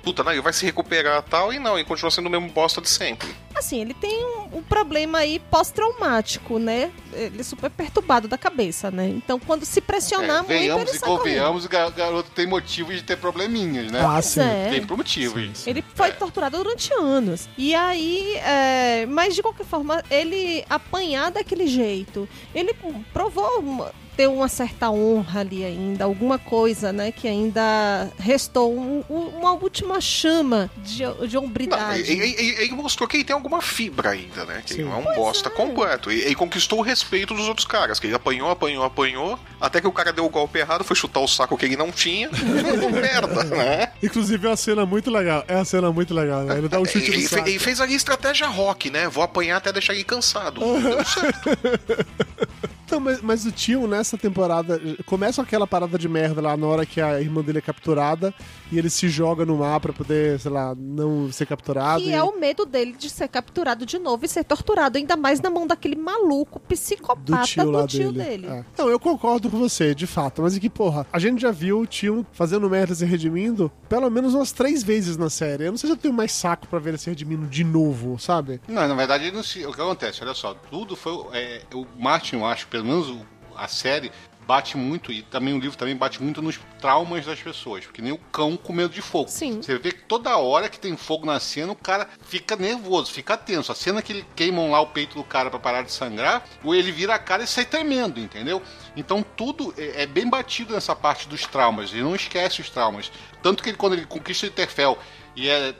Puta, não, ele vai se recuperar e tal, e não, ele continua sendo o mesmo bosta de sempre. Assim, ele tem um, um problema aí pós-traumático, né? Ele é super perturbado da cabeça, né? Então, quando se pressionar É, muito, venhamos ele e convenhamos, o ga- garoto tem motivos de ter probleminhas, né? Ah, sim. é. Tem por motivos. Ele foi torturado durante anos. E aí, é, mas de qualquer forma, ele apanhar daquele jeito, ele provou uma- ter uma certa honra ali ainda, alguma coisa, né, que ainda restou um- um- uma última chama de, de Não, hombridade. ele, ele- ele mostrou que ele tem alguma fibra ainda, né? Que ele não é um bosta completo. E ele conquistou o respeito dos outros caras, que ele apanhou, apanhou, apanhou, até que o cara deu o golpe errado, foi chutar o saco que ele não tinha, merda, né? Inclusive é uma cena muito legal. É uma cena muito legal, né? Ele dá um chute Ele, no fe- saco. ele fez ali estratégia rock, né? Vou apanhar até deixar ele cansado. Deu certo. Então, mas, mas o tio nessa temporada começa aquela parada de merda lá na hora que a irmã dele é capturada e ele se joga no mar pra poder, sei lá, não ser capturado. Que e- é o medo dele de ser capturado de novo e ser torturado, ainda mais na mão daquele maluco do psicopata tio do lá tio dele. dele. É. Não, eu concordo com você, de fato. Mas é que, porra, a gente já viu o tio fazendo merda e se redimindo pelo menos umas três vezes na série. Eu não sei se eu tenho mais saco pra ver ele se redimindo de novo, sabe? Não, na verdade, ele não se- o que acontece? Olha só, tudo foi. é, o Martin, eu acho, pelo menos o- a série, bate muito, e também o livro também bate muito nos traumas das pessoas. Porque nem o cão com medo de fogo. Sim. Você vê que toda hora que tem fogo na cena, o cara fica nervoso, fica tenso. A cena que ele queimam lá o peito do cara pra parar de sangrar, ou ele vira a cara e sai tremendo, entendeu? Então tudo é, é bem batido nessa parte dos traumas. Ele não esquece os traumas. Tanto que ele, quando ele conquista o Interfell e é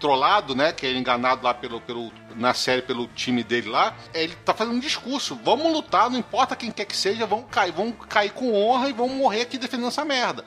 trollado, né? Que é enganado lá pelo, pelo, na série pelo time dele lá. Ele tá fazendo um discurso. Vamos lutar, não importa quem quer que seja, vamos cair, vamos cair com honra e vamos morrer aqui defendendo essa merda.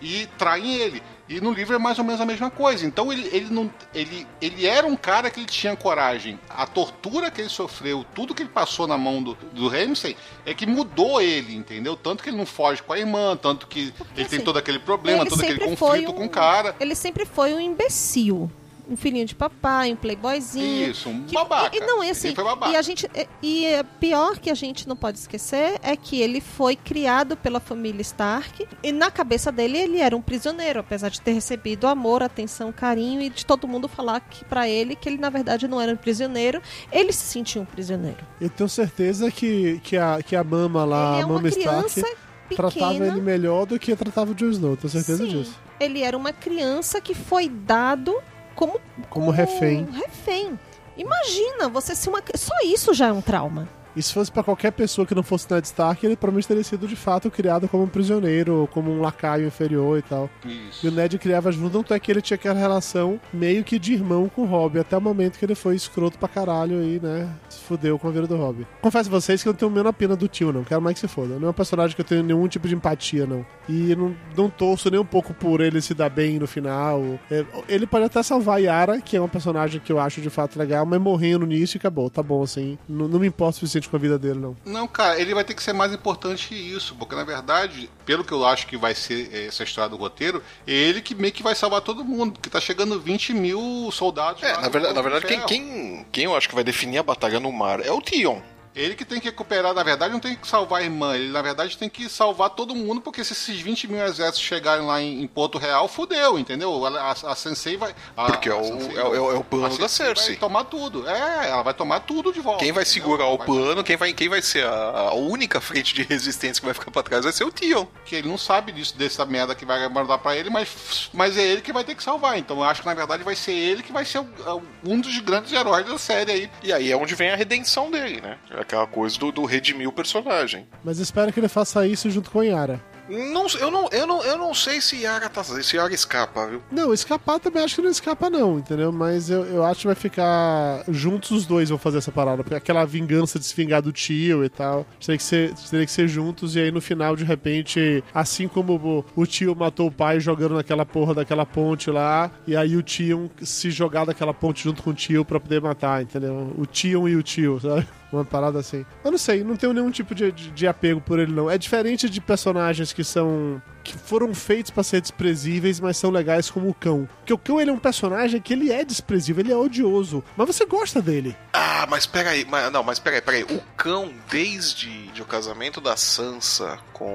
e traem ele. E no livro é mais ou menos a mesma coisa. Então ele, ele não. Ele, ele era um cara que ele tinha coragem. A tortura que ele sofreu, tudo que ele passou na mão do, do Ramsey, é que mudou ele, entendeu? Tanto que ele não foge com a irmã, tanto que Porque, ele tem assim, todo aquele problema, todo aquele conflito um- com o cara. Ele sempre foi um imbecil. Um filhinho de papai, um playboyzinho. Isso, um que- babaca. E, não, e assim, Ele foi babaca. e a gente e- e é pior que a gente não pode esquecer é que ele foi criado pela família Stark e na cabeça dele ele era um prisioneiro, apesar de ter recebido amor, atenção, carinho e de todo mundo falar que para ele que ele na verdade não era um prisioneiro, ele se sentia um prisioneiro. Eu tenho certeza que, que, a, que a mama lá, ele é a uma mama Stark, pequena. tratava ele melhor do que tratava o Jon Snow. Tenho certeza Sim, disso. Ele era uma criança que foi dado como Como refém. refém. Imagina, você ser uma. Só isso já é um trauma. E se fosse pra qualquer pessoa que não fosse Ned Stark, ele provavelmente teria sido de fato criado como um prisioneiro, ou como um lacaio inferior e tal. Isso. E o Ned criava junto, tanto é que ele tinha aquela relação meio que de irmão com o Robb, até o momento que ele foi escroto pra caralho e, né, se fudeu com a vida do Robb. Confesso a vocês que eu não tenho a menor pena do tio, não. Quero mais que se foda. Não é um personagem que eu tenho nenhum tipo de empatia, não. E não, não torço nem um pouco por ele se dar bem no final. É, ele pode até salvar a Yara, que é um personagem que eu acho de fato legal, mas morrendo nisso e acabou. Tá bom, assim. Não, não me importa o suficiente com a vida dele, não. Não, cara, ele vai ter que ser mais importante que isso, porque na verdade, pelo que eu acho que vai ser eh, essa história do roteiro, é ele que meio que vai salvar todo mundo, porque tá chegando 20 mil soldados. É, lá na verdade, na verdade quem, quem, quem eu acho que vai definir a batalha no mar é o Tion. Ele que tem que recuperar, na verdade, não tem que salvar a irmã, ele na verdade tem que salvar todo mundo, porque se esses 20 mil exércitos chegarem lá em, em Porto Real, fudeu, entendeu? A, a, a Sensei vai. a- Porque é o- Sensei é o- é o- é o plano da Cersei. Vai tomar tudo. É, ela vai tomar tudo de volta. Quem vai entendeu? segurar o Vai- plano, quem vai, quem vai ser a, a única frente de resistência que vai ficar pra trás vai ser o Tion. que ele não sabe disso, dessa merda que vai mandar pra ele, mas, mas é ele que vai ter que salvar. Então eu acho que na verdade vai ser ele que vai ser o- um dos grandes heróis da série aí. E aí é onde vem a redenção dele, né? Aquela coisa do, do redimir o personagem. Mas espero que ele faça isso junto com a Yara. Não, eu, não, eu, não, eu não sei se Yara, tá, se Yara escapa, viu? Não, escapar também acho que não escapa, não, entendeu? Mas eu, eu acho que vai ficar. Juntos os dois vão fazer essa parada. Porque aquela vingança de se vingar do tio e tal. Teria que ser, teria que ser juntos. E aí no final, de repente, assim como o, o tio matou o pai jogando naquela porra daquela ponte lá. E aí o tio se jogar daquela ponte junto com o tio pra poder matar, entendeu? O tio e o tio, sabe? Uma parada assim. Eu não sei, não tenho nenhum tipo de, de, de apego por ele, não. É diferente de personagens que são. Que foram feitos pra ser desprezíveis, mas são legais como o cão. Porque o cão ele é um personagem que ele é desprezível, ele é odioso. Mas você gosta dele. Ah, mas peraí, mas, não, mas peraí, peraí. O cão, desde de o casamento da Sansa com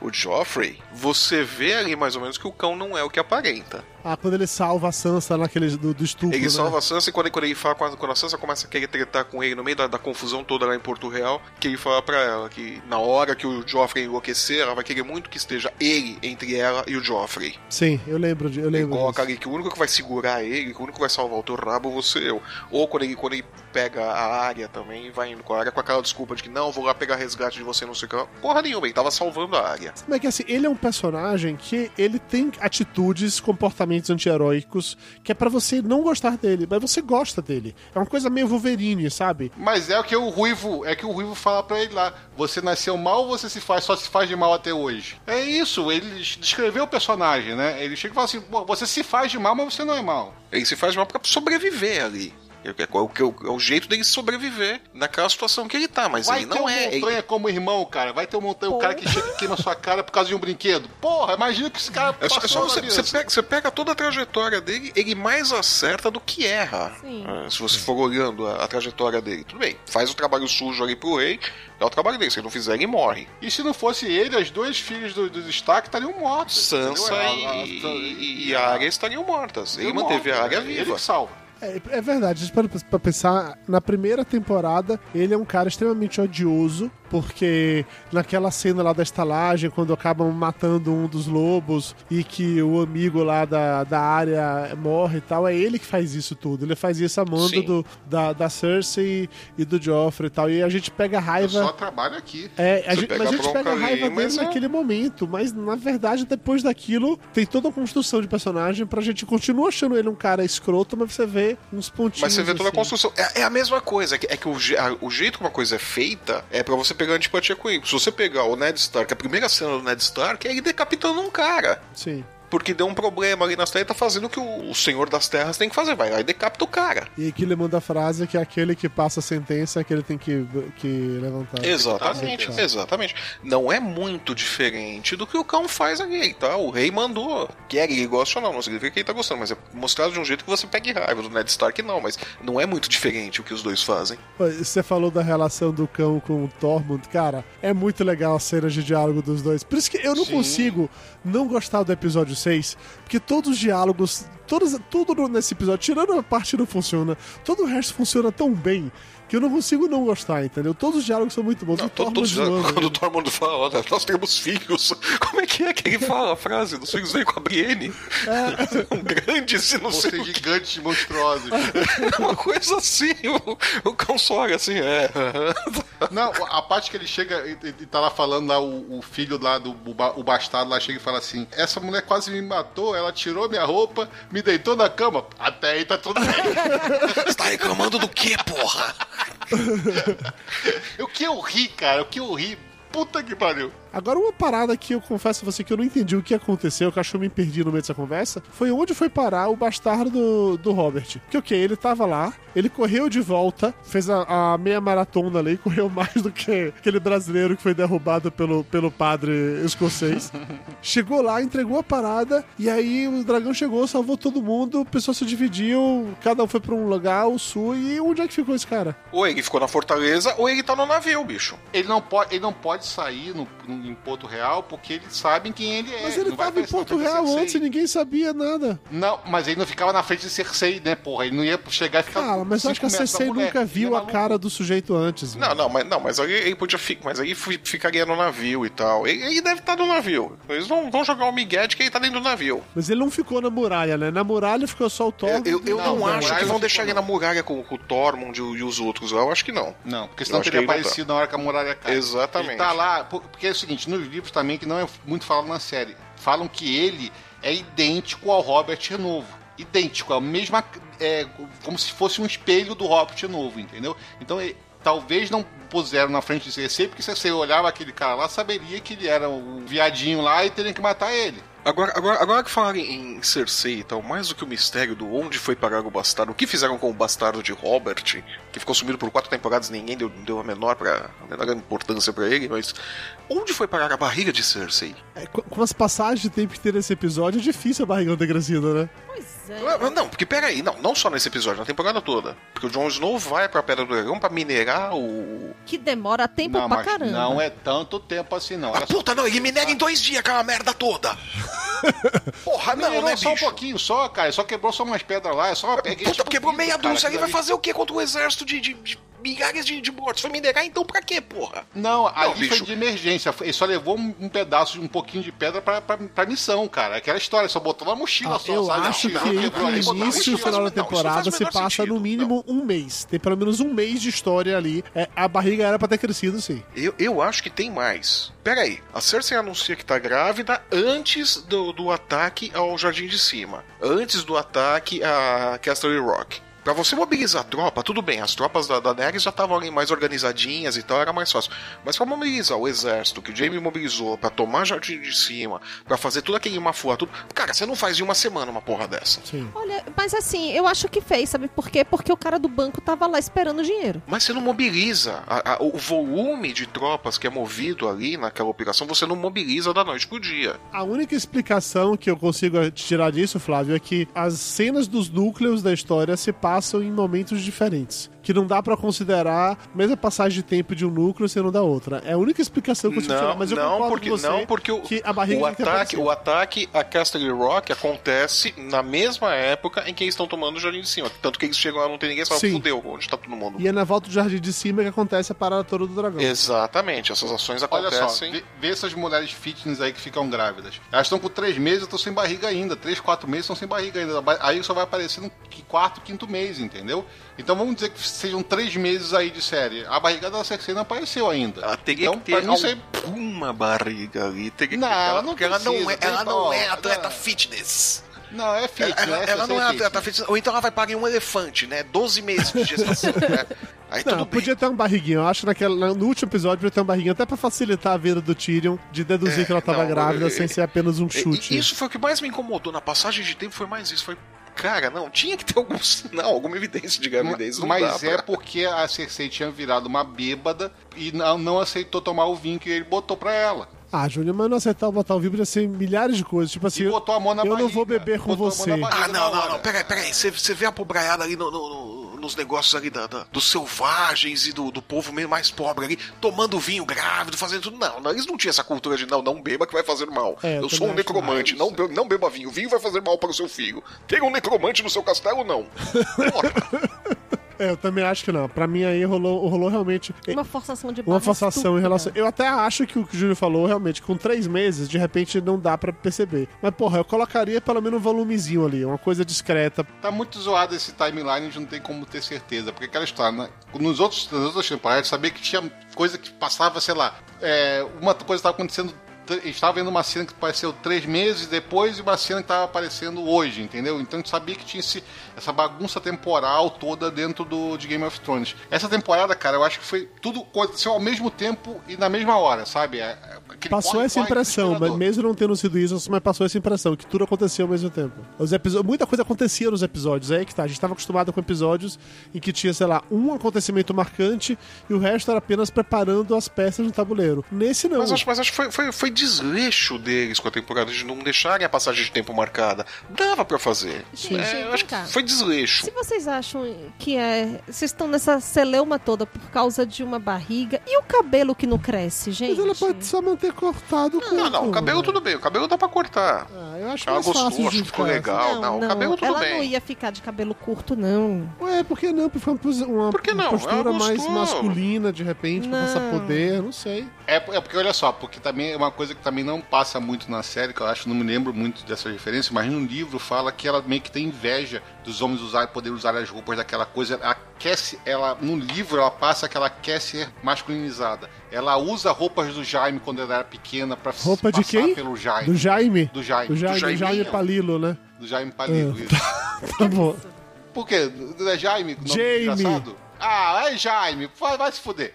o, o Joffrey, você vê ali mais ou menos que o cão não é o que aparenta. Ah, quando ele salva a Sansa naquele do, do estupro. Ele né? salva a Sansa e quando, quando ele fala, quando, quando a Sansa começa a querer tretar com ele no meio da, da confusão toda lá em Porto Real, que ele fala pra ela que na hora que o Joffrey enlouquecer, ela vai querer muito que esteja ele entre ela e o Joffrey. Sim, eu lembro, de, eu Ele lembro. coloca disso. ali que o único que vai segurar ele, que o único que vai salvar o teu rabo você eu. Ou quando ele, quando ele pega a área também, vai indo com a área com aquela desculpa de que não, vou lá pegar resgate de você, não sei o que. Porra nenhuma, ele tava salvando a área. Como é que assim, ele é um personagem que ele tem atitudes, comportamentos anti-heróicos, que é pra você não gostar dele, mas você gosta dele. É uma coisa meio Wolverine, sabe? Mas é o que o Ruivo, é que o Ruivo fala pra ele lá. Você nasceu mal ou você se faz, só se faz de mal até hoje? É isso, ele descreveu o personagem, né? Ele chega e fala assim, Pô, você se faz de mal, mas você não é mal. Ele se faz mal pra sobreviver ali. É o, que- é o- é o jeito dele sobreviver naquela situação que ele tá, mas Vai ele ter não um é. ele- montanha como irmão, cara. Vai ter um montanha, o cara que chega e queima sua cara por causa de um brinquedo. Porra, imagina que esse cara É só, é só você, você, pega, você pega toda a trajetória dele, ele mais acerta do que erra. Sim. Ah, se você for olhando a, a trajetória dele, tudo bem. Faz o trabalho sujo ali pro rei, é o trabalho dele. Se ele não fizer, ele morre. E se não fosse ele, as duas filhas do, do destaque estariam mortas. Sansa e, e, e a Arya estariam mortas. Ele manteve a Arya né? viva. Ele que salva. É, é verdade, a gente para pra pensar, na primeira temporada, ele é um cara extremamente odioso, porque naquela cena lá da estalagem, quando acabam matando um dos lobos e que o amigo lá da, da área morre e tal, é ele que faz isso tudo. Ele faz isso a mando do, da, da Cersei e do Joffrey e tal. E a gente pega Eu raiva. só trabalho aqui. É, a gente, a gente pega a ali, raiva dele mas é- naquele momento. Mas, na verdade, depois daquilo, tem toda a construção de personagem pra gente continuar achando ele um cara escroto, mas você vê uns pontinhos. Mas você vê toda a assim. construção. É, é a mesma coisa. É que, é o, a- o jeito que uma coisa é feita é pra você pegar antipatia com ele. Se você pegar o Ned Stark, a primeira cena do Ned Stark é ele decapitando um cara. Sim. Porque deu um problema ali nas terras e tá fazendo o que o, o Senhor das Terras tem que fazer. Vai lá e decapita o cara. E aqui ele manda a frase que aquele que passa a sentença é que ele tem que, que levantar. Exatamente, Executar. exatamente. Não é muito diferente do que o cão faz ali, tá? O rei mandou. Quer ele goste ou não, não significa que ele tá gostando, mas é mostrado de um jeito que você pegue raiva. Do Ned Stark não, mas não é muito diferente o que os dois fazem. Você falou da relação do cão com o Tormund, cara, é muito legal as cenas de diálogo dos dois. Por isso que eu não Sim. consigo não gostar do episódio 6, porque todos os diálogos, todos, tudo nesse episódio, tirando a parte que não funciona, todo o resto funciona tão bem que eu não consigo não gostar, entendeu? Todos os diálogos são muito bons. Não, todos, zoando quando o. Tormund fala, olha, nós temos filhos. Como é que é que ele fala a frase? Dos filhos veio com a Brienne? Um grande, se não Vão sei ser o que. gigantes monstruosos. Uma coisa assim, o, o cão assim, é. Não, a parte que ele chega e, e tá lá falando lá, o, o filho lá do o bastardo lá chega e fala assim: Essa mulher quase me matou, ela tirou minha roupa, me deitou na cama. Até aí tá tudo bem. Você tá reclamando do quê, porra? o que eu ri, cara, o que eu ri. Puta que pariu. Agora, uma parada que eu confesso a você que eu não entendi o que aconteceu, que eu acho que eu me perdi no meio dessa conversa, foi onde foi parar o bastardo do, do Robert. Porque, ok, ele tava lá, ele correu de volta, fez a, a meia maratona ali, correu mais do que aquele brasileiro que foi derrubado pelo, pelo padre escocês. Chegou lá, entregou a parada, e aí o dragão chegou, salvou todo mundo, o pessoal se dividiu, cada um foi pra um lugar, o sul, e onde é que ficou esse cara? Ou ele ficou na fortaleza, ou ele tá no navio, bicho. Ele não pode, ele não pode sair no, no- em Porto Real porque eles sabem quem ele é. Mas ele Não tava em Porto Real antes e ninguém sabia nada. Não, mas ele não ficava na frente de Cersei, né, porra? Ele não ia chegar e ficar. Cara, mas eu acho que a Cersei nunca viu a cara do sujeito antes. Não, não, mas, não, mas aí ele podia ficar. Mas aí fi- ficaria no navio e tal. Ele, ele deve estar no navio. Eles vão, vão jogar o Miguel de que ele tá dentro do navio. Mas ele não ficou na muralha, né? Na muralha ficou só o Thor. Eu, eu, eu Não, não, acho que vão deixar ele na muralha com, com o Tormund e, os outros lá. Eu acho que não. Não, porque senão teria tá. aparecido na hora que a muralha cai. Exatamente. Ele tá lá, por- porque é o seguinte, nos livros também, que não é muito falado na série, falam que ele é idêntico ao Robert novo. Idêntico, é a mesma. É, como se fosse um espelho do Robert novo, entendeu? Então ele- talvez não puseram na frente de Cersei, porque se você olhava aquele cara lá, saberia que ele era o viadinho lá e teria que matar ele. Agora, agora, agora que falarem em Cersei e tal, mais do que o mistério do onde foi parar o bastardo, o que fizeram com o bastardo de Robert, que ficou sumido por quatro temporadas ninguém deu, deu a, menor pra, a menor importância pra ele, mas onde foi parar a barriga de Cersei? É, com, com as passagens de tempo que tem nesse episódio, é difícil a barrigão ter crescido, né? Pois é. Ah, Não, porque peraí, não, não só nesse episódio, na temporada toda. Porque o Jon Snow vai pra Pedra do Dragão pra minerar o. Que demora tempo não, pra mas caramba. não é tanto tempo assim, não. Ah, só. puta, não, ele minera em dois dias aquela merda toda! Porra, não, Minerou né, só um bicho? pouquinho só, cara. Só quebrou só umas pedras lá. É só. É, Puta, tipo quebrou meia dúzia, aí aquilo vai fazer o quê contra o exército de, de, de milhares de, de mortos? Foi minerar então pra quê, porra? Não, ali bicho. foi de emergência. Ele só levou um, um pedaço, um pouquinho de pedra pra, pra, pra missão, cara. Aquela história, só botou na mochila Ah, só, eu sabe? acho Não, que quebrou o início e final da não, temporada se passa sentido, no mínimo um mês. Tem pelo menos um mês de história ali. É, a barriga era pra ter crescido, sim. Eu, eu acho que tem mais. Pera aí, a Cersei anuncia que tá grávida antes do, do ataque ao Jardim de Cima. Antes do ataque a Castle Rock. Pra você mobilizar a tropa, tudo bem, as tropas da Daenerys já estavam ali mais organizadinhas e tal, era mais fácil. Mas pra mobilizar o exército que o Jaime mobilizou pra tomar Jardim de Cima, pra fazer tudo aquele mafuá, tudo. Cara, você não faz em uma semana uma porra dessa. Sim. Olha, mas assim, eu acho que fez, sabe por quê? Porque o cara do banco tava lá esperando o dinheiro. Mas você não mobiliza. A- a- o volume de tropas que é movido ali naquela operação, você não mobiliza da noite pro dia. A única explicação que eu consigo tirar disso, Flávio, é que as cenas dos núcleos da história se passam em momentos diferentes. Que não dá pra considerar a mesma passagem de tempo de um núcleo sendo da outra. É a única explicação que eu consigo. Não, Mas eu não, porque, com você não, porque o, que a barriga o ataque, o ataque a Castle Rock acontece na mesma época em que eles estão tomando o Jardim de Cima. Tanto que eles chegam lá, não tem ninguém, só fudeu, onde tá todo mundo. E é na volta do Jardim de Cima que acontece a parada toda do dragão. Exatamente, essas ações Olha só, acontecem. vê, vê essas mulheres fitness aí que ficam grávidas. Elas estão com três meses e estão sem barriga ainda. Três, quatro meses estão sem barriga ainda. Aí só vai aparecer no qu- quarto, quinto mês, entendeu? Então vamos dizer que sejam três meses aí de série. A barriga da Cersei não apareceu ainda. Ela teria então, que ter isso aí- alguma barriga ali. Teria que Não, ter, ela não porque ela não é, precisa, ela tem- não é atleta não. fitness. Não, é feito, Ela, né? ela não é, ela tá feita- Ou então ela vai parir um elefante, né? 12 meses de gestação, né? Aí Não, podia ter um barriguinho. Eu acho que naquela, no último episódio podia ter um barriguinho, até pra facilitar a vida do Tyrion de deduzir É, que ela tava não, grávida é- sem ser apenas um E- chute. e Isso foi o que mais me incomodou na passagem de tempo, foi mais isso. Foi, cara, não, tinha que ter algum sinal, alguma evidência de gravidez. Não Mas é pra- porque a Cersei tinha virado uma bêbada e não, não aceitou tomar o vinho que ele botou pra ela. Ah, Júnior, mas não aceitar botar o vídeo podia ser milhares de coisas. Tipo assim, E eu, botou a mão na eu não vou beber com Botou você. barriga Ah, não, não, não, peraí, peraí. Você, você vê a pobraiada ali no- no- no- nos negócios ali da, da- dos selvagens e do, do povo meio mais pobre ali, tomando vinho grávido, fazendo tudo. Não, não, eles não tinham essa cultura de não, não beba que vai fazer mal. É, eu eu sou um necromante, não, be- não beba vinho. Vinho vai fazer mal para o seu filho. Tem um necromante no seu castelo, não. Porra. É, eu também acho que não. Pra mim aí rolou, rolou realmente. Uma forçação de Uma barra forçação em estúpida. relação. Eu até acho que o que o Júnior falou, realmente, com três meses, de repente não dá pra perceber. Mas, porra, eu colocaria pelo menos um volumezinho ali, uma coisa discreta. Tá muito zoado esse timeline, a gente não tem como ter certeza. Porque aquela história, né? Nos outros, nas outras temporadas, sabia que tinha coisa que passava, sei lá, é, uma coisa estava acontecendo. A gente estava vendo uma cena que apareceu três meses depois e uma cena que estava aparecendo hoje, entendeu? Então a gente sabia que tinha esse, essa bagunça temporal toda dentro do, de Game of Thrones. Essa temporada, cara, eu acho que foi tudo aconteceu ao mesmo tempo e na mesma hora, sabe? É- é aquele Passou corre, essa corre impressão, mas mesmo não tendo sido isso, mas passou essa impressão, que tudo acontecia ao mesmo tempo. Os episódios, muita coisa acontecia nos episódios, é aí que tá. A gente tava acostumado com episódios em que tinha, sei lá, um acontecimento marcante e o resto era apenas preparando as peças no tabuleiro. Nesse não. Mas acho, mas acho que foi, foi, foi desleixo deles com a temporada de não deixarem a passagem de tempo marcada. Dava pra fazer. Gente, É, eu vem acho que foi desleixo. Se vocês acham que é. Vocês estão nessa celeuma toda por causa de uma barriga. E o cabelo que não cresce, gente? Mas ela pode só manter cortado o Não, não, o cabelo tudo bem, o cabelo dá pra cortar. Ah, eu acho Ela mais fácil gostou, acho que ficou legal. Não, o cabelo tudo ela bem. não ia ficar de cabelo curto, não. Ué, por que não? Foi uma, Por que não? postura Ela mais masculina, de repente, pra passar Não. poder, não sei. É, é porque olha só, porque também é uma coisa que também não passa muito na série, que eu acho, não me lembro muito dessa referência, mas no livro fala que ela meio que tem inveja dos homens usar, poder usar as roupas daquela coisa. Quer se, ela no livro ela passa que ela quer ser masculinizada. Ela usa roupas do Jaime quando ela era pequena pra se Roupa de quem? pelo Jaime. Do Jaime? Do Jaime. Do Jaime, Do do Jaime. Palilo, né? Do Jaime Palilo. isso. Tá bom. Por quê? Do- É Jaime? nome Jamie. engraçado? Ah, é Jaime. Vai, vai se fuder.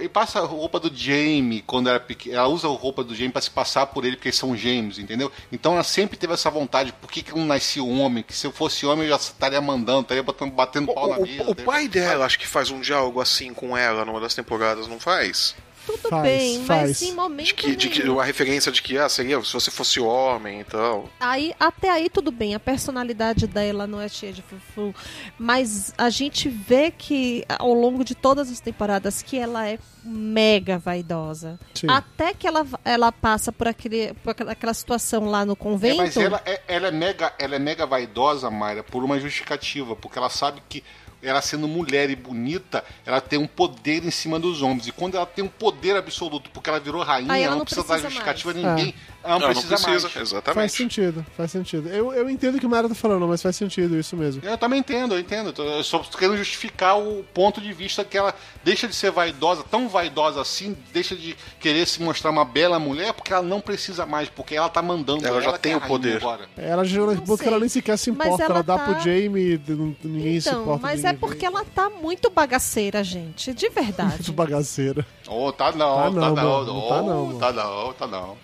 E passa a roupa do Jamie quando era pequena. Ela usa a roupa do Jamie pra se passar por ele, porque eles são gêmeos, entendeu? Então ela sempre teve essa vontade. Por que, que não nascia homem? Que se eu fosse homem eu já estaria mandando, estaria batendo, batendo O, pau na o- mesa. o pai dela, acho que faz um diálogo assim com ela numa das temporadas, não faz? Tudo Faz, bem, faz. mas em momento De que, de que a referência de que ah, seria se você fosse homem e tal. Aí, até aí tudo bem, a personalidade dela não é cheia de fufu, mas a gente vê que ao longo de todas as temporadas que ela é mega vaidosa. Sim. Até que ela, ela passa por, aquele, por aquela- situação lá no É, convento. mas ela é, ela, é mega, ela é mega vaidosa, Mayra, por uma justificativa, porque ela sabe que ela sendo mulher e bonita, ela tem um poder em cima dos homens. E quando ela tem um poder absoluto, porque ela virou rainha, Aí ela ela não não precisa dar precisa justificativa a mais. ninguém. Ela não, Não, não precisa, precisa, mais. Faz exatamente. sentido, faz sentido. Eu, eu entendo o que o Mara tá falando, mas faz sentido isso mesmo. Eu também entendo, eu entendo. Eu só tô querendo justificar o ponto de vista que ela deixa de ser vaidosa, tão vaidosa assim, deixa de querer se mostrar uma bela mulher, porque ela não precisa mais, porque ela tá mandando. Ela já que tem o poder. Ela já sei. ela nem sequer se importa, ela, ela dá tá- pro Jamie, ninguém se então, importa. mas é porque vê. ela tá muito bagaceira, gente. De verdade. Muito bagaceira. Oh, tá não, Tá tá não, não, mano, não tá não, mano. tá não, tá não.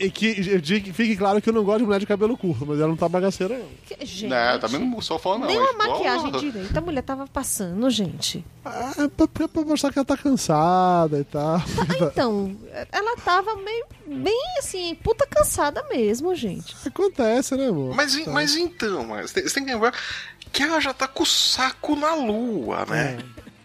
E, e que que fique claro que eu não gosto de mulher de cabelo curto, mas ela não tá bagaceira, não. Que- Gente, Né, também não sou fã, não. nem mas, uma maquiagem direita a mulher tava passando, gente. Ah, é pra, pra- pra mostrar que ela tá cansada e tal. Então, ela tava meio, bem assim, puta cansada mesmo, gente. Acontece, né, amor? Mas, em- mas então, mas tem- você tem que lembrar que ela já tá com o saco na lua, né?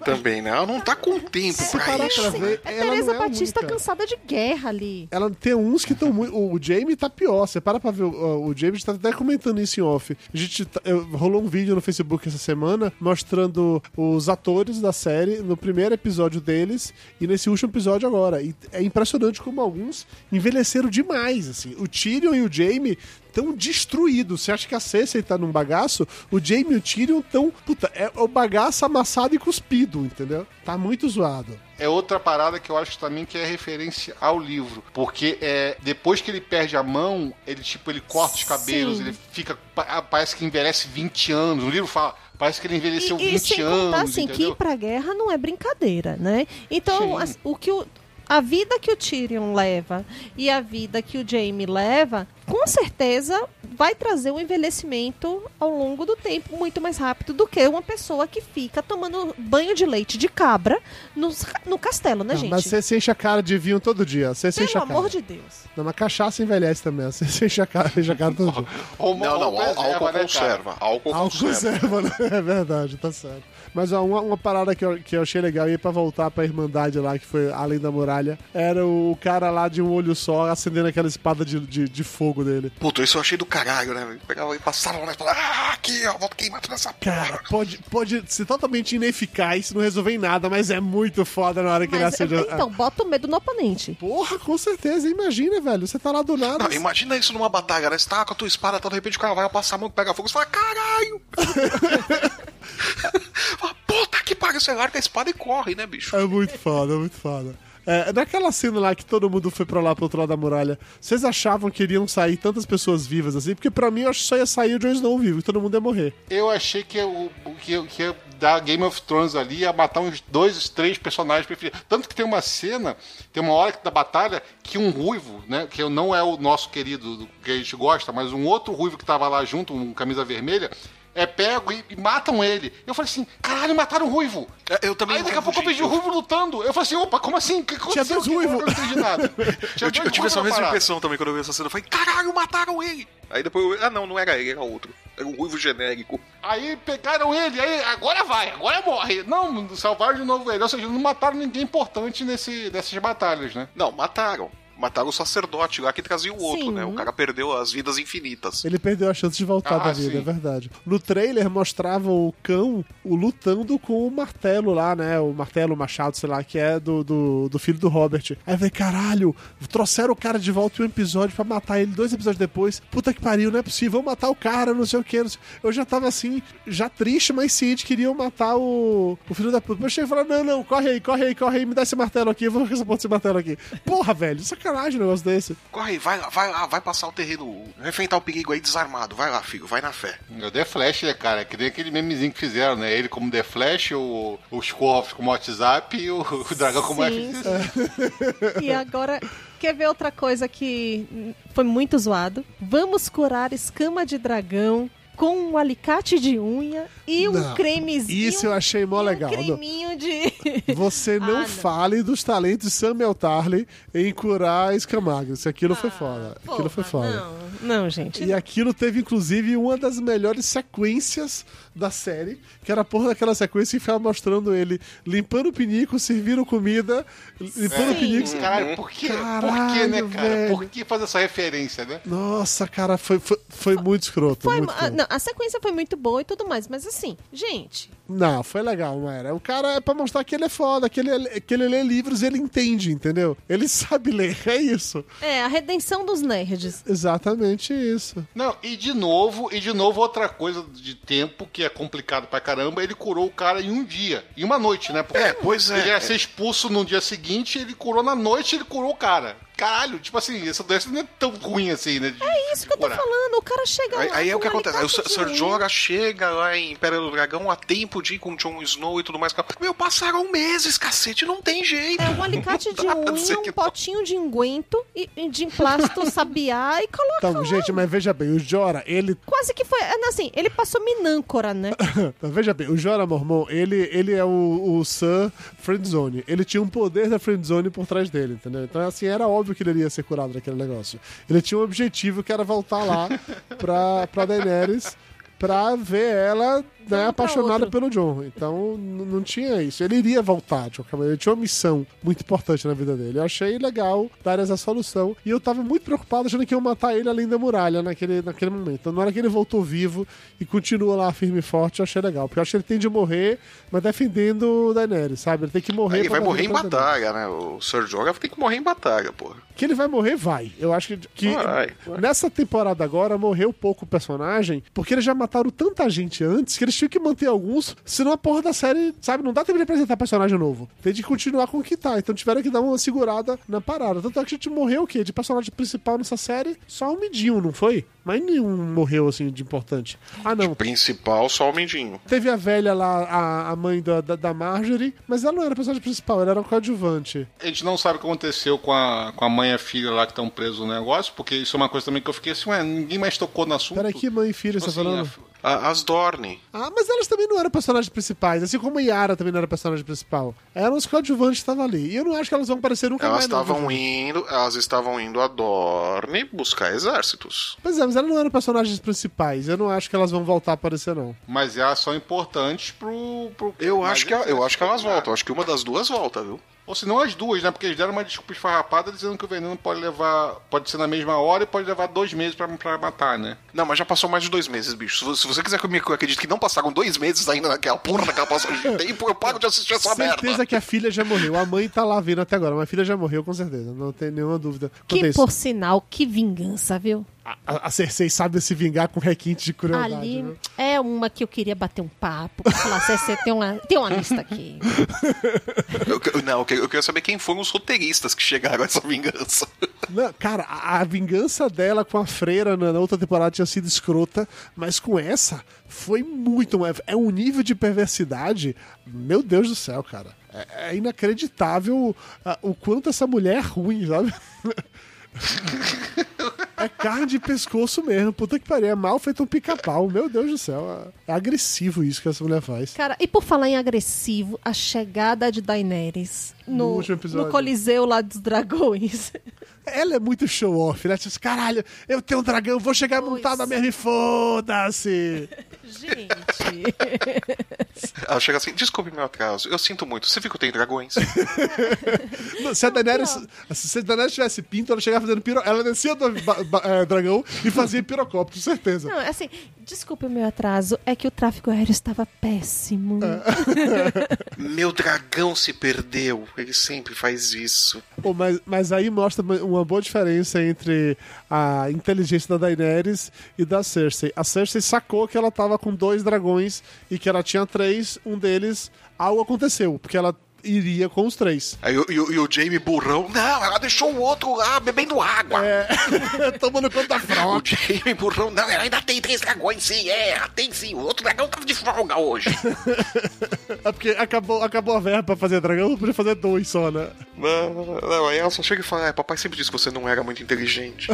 Também, né? Ela não tá com tempo Se pra parar isso. pra ver, É ela Teresa não é a Batista única. cansada de guerra ali. Ela tem uns que estão muito. O Jamie tá pior. Você para pra ver. O, o Jamie tá até comentando isso em off. A gente tá- rolou um vídeo no Facebook essa semana mostrando os atores da série no primeiro episódio deles e nesse último episódio agora. E é impressionante como alguns envelheceram demais. Assim. O Tyrion e o Jamie tão destruídos. Você acha que a Cersei tá num bagaço? O Jamie e o Tyrion tão. Puta, é o bagaço amassado e cuspido, entendeu? Tá muito zoado. é outra parada que eu acho também que é referência ao livro. Porque é, depois que ele perde a mão, ele tipo, ele corta os cabelos, Sim. ele fica. pa- Parece que envelhece 20 anos. O livro fala, parece que ele envelheceu E, e 20 sem anos. contar assim, que entendeu? ir pra guerra não é brincadeira, né? Então, as- o que o, a vida que o Tyrion leva e a vida que o Jaime leva, com certeza vai trazer um envelhecimento ao longo do tempo muito mais rápido do que uma pessoa que fica tomando banho de leite de cabra nos- no, castelo, né, Não, gente? mas você se enche a cara de vinho todo dia. Você se enche Pelo a cara. amor de Deus. Não, mas cachaça envelhece também. Você se enche a cara, enche a cara todo dia. Não, não, álcool né, cara? conserva. Álcool Álcool conserva. conserva, né? É verdade, tá certo. Mas ó, uma, uma parada que eu, que eu achei legal, e pra voltar pra Irmandade lá, que foi além da muralha, era o cara lá de um olho só acendendo aquela espada de, de, de fogo dele. Puta, isso eu achei do caralho, né? Pegava e passaram lá e falaram, ah, aqui, ó, vou queimar toda essa Cara, porra. pode, pode ser totalmente ineficaz, não resolver em nada, mas é muito foda na hora que ele Mas, acende. a- então, bota o medo no oponente. Porra, com certeza. Imagina, velho. Você tá lá do nada. Não, imagina isso numa batalha, né? Você tá com a tua espada, tá, de repente o cara vai passar a mão, pega fogo, você fala, caralho! Fala, Puta que pariu, você larga a espada e corre, né, bicho? É muito foda, é muito foda. É, naquela cena lá que todo mundo foi pra lá pro outro lado da muralha, vocês achavam que iriam sair tantas pessoas vivas assim? Porque pra mim eu acho que só ia sair o Jon Snow vivo, e todo mundo ia morrer. Eu achei que, o que, que ia dar Game of Thrones ali ia matar uns dois, três personagens preferidos. Tanto que tem uma cena, tem uma hora da batalha que um ruivo, né? Que não é o nosso querido do que a gente gosta, mas um outro ruivo que tava lá junto, um camisa vermelha. É pego e, e matam ele. Eu falei assim: caralho, mataram o ruivo. É, Eu também Aí daqui a pouco eu vejo o ruivo lutando. Eu falei assim: opa, como assim? O que Tinha aconteceu? dois aqui? ruivos. Eu não entendi nada. Tinha Eu, eu tive essa mesma impressão também quando eu vi essa cena. Eu falei, caralho, mataram ele! Aí depois eu, ah não, não era ele, era outro. Era um ruivo genérico. Aí pegaram ele, aí agora vai, agora morre. Não, salvaram de novo ele. Ou seja, não mataram ninguém importante nesse, nessas batalhas, né? Não, mataram. Mataram o sacerdote lá que trazia o outro, Sim. né? O cara perdeu as vidas infinitas. Ele perdeu a chance de voltar Ah, da vida, sim. é verdade. No trailer mostrava o cão o lutando com o martelo lá, né? O martelo, o machado, sei lá, que é do, do, do filho do Robert. Aí eu falei, caralho, trouxeram o cara de volta em um episódio pra matar ele dois episódios depois. Puta que pariu, não é possível, vão matar o cara, não sei o que. Eu já tava assim, já triste, mas ciente, queriam matar o, o filho da puta. Mas eu cheguei e falei, não, não, corre aí, corre aí, corre aí, me dá esse martelo aqui, eu vou com essa porra desse martelo aqui. Porra, velho, sacanagem um negócio desse. Corre aí, vai lá, vai lá, vai passar o terreno, enfrentar o perigo aí desarmado. Vai lá, filho, vai na fé. É o The Flash, né, cara? Que nem aquele memezinho que fizeram, né? Ele como The Flash, o, os Corvos como WhatsApp e o, o Dragão como Sim, FCC. E agora, quer ver outra coisa que foi muito zoado? Vamos curar escama de dragão com um alicate de unha e um Não, cremezinho. isso eu achei mó um legal. Não. creminho de. Você não, Ah, não. fale dos talentos de Samuel Tarly em curar escamagos. Aquilo foi foda. Aquilo foi Ah, Porra, foda. Não, não, gente. E aquilo teve, inclusive, uma das melhores sequências da série, que era a porra daquela sequência que ficava mostrando ele limpando o pinico, servindo comida, limpando o pinico. Caralho, por que? por que, né, cara? velho. Por que fazer essa referência, né? Nossa, cara, foi, foi, foi muito escroto. Foi, muito ah, escroto. não, a sequência foi muito boa e tudo mais, mas assim, gente, Não, foi legal, Maera. O cara é pra mostrar que ele é foda, que ele, que ele lê livros e ele entende, entendeu? Ele sabe ler, é isso. é a redenção dos nerds. Exatamente isso. Não, e de novo, e de novo outra coisa de tempo que é complicado pra caramba, ele curou o cara em um dia, em uma noite, né? Porque É, pois é. Ele ia ser expulso no dia seguinte, ele curou na noite, ele curou o cara. Caralho, tipo assim, essa doença não é tão ruim assim, né? É isso que eu tô curar. falando, o cara chega Aí, lá. aí é o que acontece. Aí o Sir de unha. Jorah chega lá em Império do Dragão a tempo de ir com Jon Snow e tudo mais. Meu, passaram meses, cacete, não tem jeito. É um alicate de unha, um potinho de enguento e e de emplasto sabiá e coloca Então, lá. gente, mas veja bem, o Jora, ele Quase que foi. Assim, ele passou minâncora, né? Mas Veja bem, o Jorah Mormon, ele, ele é o, o Sir Friendzone. Ele tinha um poder da Friendzone por trás dele, entendeu? Então, assim, era óbvio que ele iria ser curado daquele negócio. Ele tinha um objetivo que era voltar lá pra, pra Daenerys pra ver ela né, apaixonada pelo John. Então, não tinha isso. Ele iria voltar, de qualquer maneira. Ele tinha uma missão muito importante na vida dele. Eu achei legal dar essa solução. E eu tava muito preocupado achando que iam matar ele além da muralha naquele, naquele momento. Então, na hora que ele voltou vivo e continua lá firme e forte, eu achei legal. Porque eu acho que ele tem de morrer, mas defendendo o Daenerys, sabe? Ele tem que morrer. Ele vai morrer em batalha, né? O Sir Jorah tem que morrer em batalha, porra. Que ele vai morrer, vai. Eu acho que, que Vai, nessa temporada agora morreu pouco o personagem, porque eles já mataram mataram tanta gente antes que eles tinham que manter alguns, senão a porra da série, sabe, não dá tempo de apresentar personagem novo. Tem de continuar com o que tá. Então tiveram que dar uma segurada na parada. Tanto é que a gente morreu o quê? De personagem principal nessa série, só o Midinho, não foi? Mas nenhum morreu assim de importante. Ah, não. Principal, só o Mindinho. Teve a velha lá, a, a mãe da, da, da Marjorie, mas ela não era a personagem principal, ela era um coadjuvante. A gente não sabe o que aconteceu com a, com a mãe e a filha lá que estão presos no negócio, porque isso é uma coisa também que eu fiquei assim, ué, ninguém mais tocou no assunto. Peraí, que mãe e filha você tá Assim, falando? A- As Dorne. Ah, mas elas também não eram personagens principais, assim como a Yara também não era personagem principal. Eram os coadjuvantes que estavam ali. E eu não acho que elas vão aparecer nunca Elas mais. estavam indo, elas estavam indo a Dorne buscar exércitos. Pois é, mas elas não eram personagens principais. Eu não acho que elas vão voltar a aparecer, não. Mas elas são importantes pro. pro Eu mas acho que eu acho que elas voltam. Acho que uma das duas volta, viu? Ou se não as duas, né? Porque eles deram uma desculpa esfarrapada dizendo que o veneno pode levar. Pode ser na mesma hora e pode levar dois meses pra, pra matar, né? Não, mas já passou mais de dois meses, bicho. Se vo- Se você quiser que eu me- que eu acredite que não passaram dois meses ainda naquela porra daquela passagem de tempo, eu paro de assistir essa certeza merda. que a filha já morreu. A mãe tá lá vendo até agora, mas a filha já morreu com certeza. Não tem nenhuma dúvida. quanto Que, isso. por sinal, que vingança, viu? A, a Cersei sabe se vingar com requinte de crueldade. Ali viu? é uma que eu queria bater um papo. pra Falar, Cê tem uma, tem uma lista aqui. Eu não, eu que- eu queria saber quem foram os roteiristas que chegaram a essa vingança. Não, cara, a, a vingança dela com a freira na, na outra temporada tinha sido escrota, mas com essa foi muito. É, é um nível de perversidade. Meu Deus do céu, cara. É, é inacreditável ah, o quanto essa mulher é ruim, sabe? É carne de pescoço mesmo. Puta que pariu. É mal feito um pica-pau. Meu Deus do céu. É agressivo isso que essa mulher faz. Cara, e por falar em agressivo, a chegada de Daenerys No no, no Coliseu lá dos dragões. Ela é muito show-off, né? Tipo, caralho, eu tenho um dragão, vou chegar Pois. montada mesmo e foda-se. Gente. Ela chega assim, desculpe meu atraso, eu sinto muito, você viu que eu tenho dragões? Não, Se a Daenerys, se a Daenerys tivesse pinto, ela chegava fazendo piro... Ela descia do é, dragão e fazia pirocóptero, certeza. Não, assim, desculpe o meu atraso, é que o tráfego aéreo estava péssimo. meu dragão se perdeu, ele sempre faz isso. Pô, mas, mas aí mostra uma boa diferença entre a inteligência da Daenerys e da Cersei. A Cersei sacou que ela tava com dois dragões e que ela tinha três, um deles, algo aconteceu, porque ela iria com os três. Aí o- e o, e o Jamie burrão, não, ela deixou o outro lá bebendo água. É, tomando conta da O frota. Jamie burrão, não, ela ainda tem três dragões sim, é, tem sim, o outro dragão tava de folga hoje. É porque acabou, acabou a verba pra fazer dragão, podia fazer dois só, né? Não, não, aí ela só chega e fala, é, papai sempre disse que você não era muito inteligente.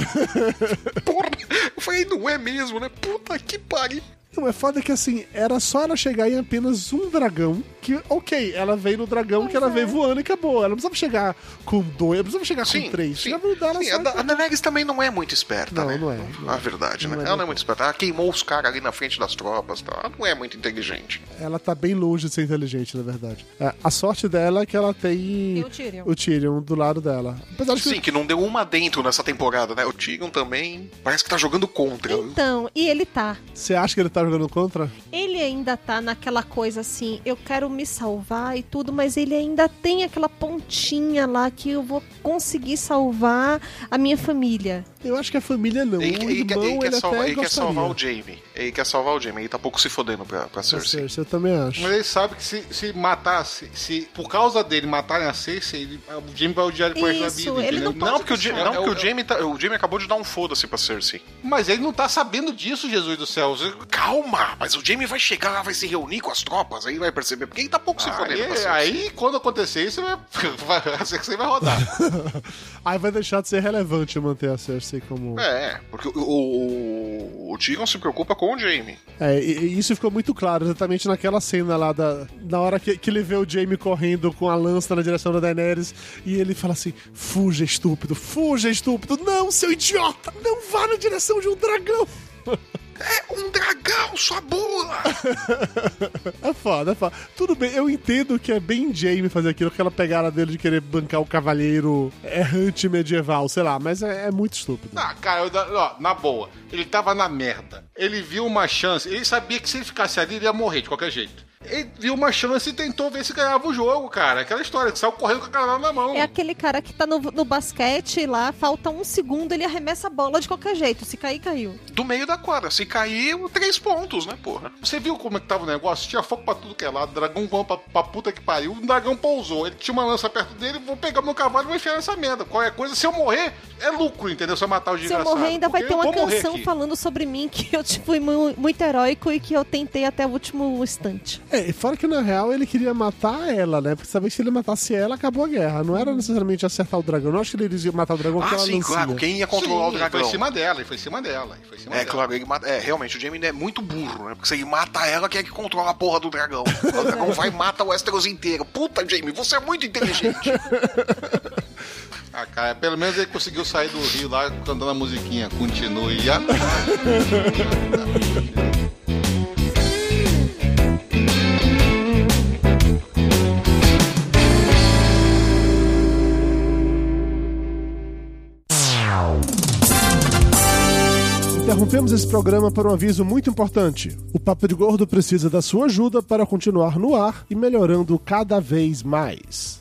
Porra, eu falei, não é mesmo, né? Puta que pariu. Não, é foda que assim, era só ela chegar em apenas um dragão, que, ok, ela veio no dragão que ela veio voando e acabou. Ela não precisava chegar com dois, ela precisava chegar com três. sim. Sim, só. a, a Daenerys também não é muito esperta, Não, né? não é. A verdade, Não né? é ela não é muito esperta. Ela queimou os caras ali na frente das tropas, tá? ela não é muito inteligente. Ela tá bem longe de ser inteligente, na verdade. É, a sorte dela é que ela tem Tem o Tyrion. o Tyrion do lado dela. Apesar de que Sim, que não deu uma dentro nessa temporada, né? O Tyrion também parece que tá jogando contra. Então, e ele tá. você acha que ele tá jogando contra? Ele ainda tá naquela coisa assim, eu quero me salvar e tudo, mas ele ainda tem aquela pontinha lá que eu vou conseguir salvar a minha família. Eu acho que a família não. Ele, o ele quer, irmão, ele quer ele salvar, até ele quer salvar o Jamie. Ele quer salvar o Jamie. Ele tá pouco se fodendo pra, pra Cersei. Cersei, eu também acho. Mas ele sabe que se, se matasse, se por causa dele matarem a Cersei, ele, o Jamie vai odiar ele pro resto da Isso, vida. ele entendeu? não pode Não, porque, o, Ja- É- não, é porque o- o, Jamie tá- o Jamie acabou de dar um foda-se pra Cersei. Mas ele não tá sabendo disso, Jesus do céu. Calma, mas o Jamie vai chegar lá, vai se reunir com as tropas, aí vai perceber. Porque ele tá pouco se fodendo pra Aí, Cersei. aí, quando acontecer isso, vai, vai, a Cersei vai rodar. Aí vai deixar de ser relevante manter a Cersei como. É, porque o, o, o Tyrion se preocupa com o Jamie. É, e, e isso ficou muito claro exatamente naquela cena lá da. Na hora que, que ele vê o Jaime correndo com a lança na direção da Daenerys e ele fala assim: fuja, estúpido, fuja, estúpido, não, seu idiota, não vá na direção de um dragão. É um dragão, sua bula! É foda, é foda. Tudo bem, eu entendo que é bem Jaime fazer aquilo, aquela pegada dele de querer bancar o cavaleiro errante medieval, sei lá, mas é, é muito estúpido. Ah, cara, eu, ó, na boa, ele tava na merda. Ele viu uma chance, ele sabia que se ele ficasse ali, ele ia morrer de qualquer jeito. Ele viu uma chance e tentou ver se ganhava o jogo, cara. Aquela história, que saiu correndo com a granada na mão. É aquele cara que tá no, no basquete lá, falta um segundo, ele arremessa a bola de qualquer jeito. Se cair, caiu. Do meio da quadra. Se cair, três pontos, né, porra? Você viu como é que tava o negócio? Tinha fogo pra tudo que é lado, dragão voando pra, pra puta que pariu. O dragão pousou. Ele tinha uma lança perto dele, vou pegar meu cavalo e vou enfiar nessa merda. Qualquer coisa, se eu morrer, é lucro, entendeu? Se eu matar o Se eu desgraçado. morrer, ainda vai ter uma canção falando sobre mim que eu fui mu- muito heróico e que eu tentei até o último instante. É, e fora que na real ele queria matar ela, né? Porque sabia que se ele matasse ela, acabou a guerra. Não era necessariamente acertar o dragão. Não acho que eles iam matar o dragão com Ah, sim, claro. Quem ia controlar Sim, o Ele dragão? foi em cima dela, ele foi em cima dela. Ele foi em cima É, dela. claro, ele mata. É, realmente, o Jamie é muito burro, né? Porque se ele mata ela, quem é que controla a porra do dragão? O dragão vai e mata o Westeros inteiro. Puta, Jamie, você é muito inteligente. Ah, cara, pelo menos ele conseguiu sair do rio lá cantando a musiquinha. Continue a. Interrompemos esse programa para um aviso muito importante. O Papo de Gordo precisa da sua ajuda para continuar no ar e melhorando cada vez mais.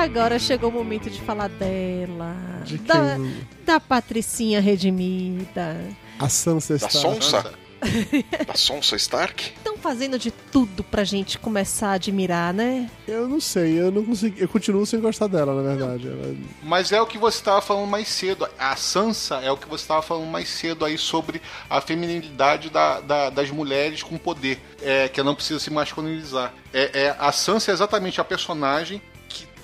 Agora chegou o momento de falar dela. De da, quem? da Patricinha redimida. A Sansa Da está... Sonsa? Da Sonsa Stark? Estão fazendo de tudo pra gente começar a admirar, né? Eu não sei, eu não consegui. Eu continuo sem gostar dela, na verdade. Ela- Mas é o que você estava falando mais cedo. A Sansa é o que você estava falando mais cedo aí sobre a feminilidade da- da- das mulheres com poder. É, que não precisa se masculinizar. É, é- a Sansa é exatamente a personagem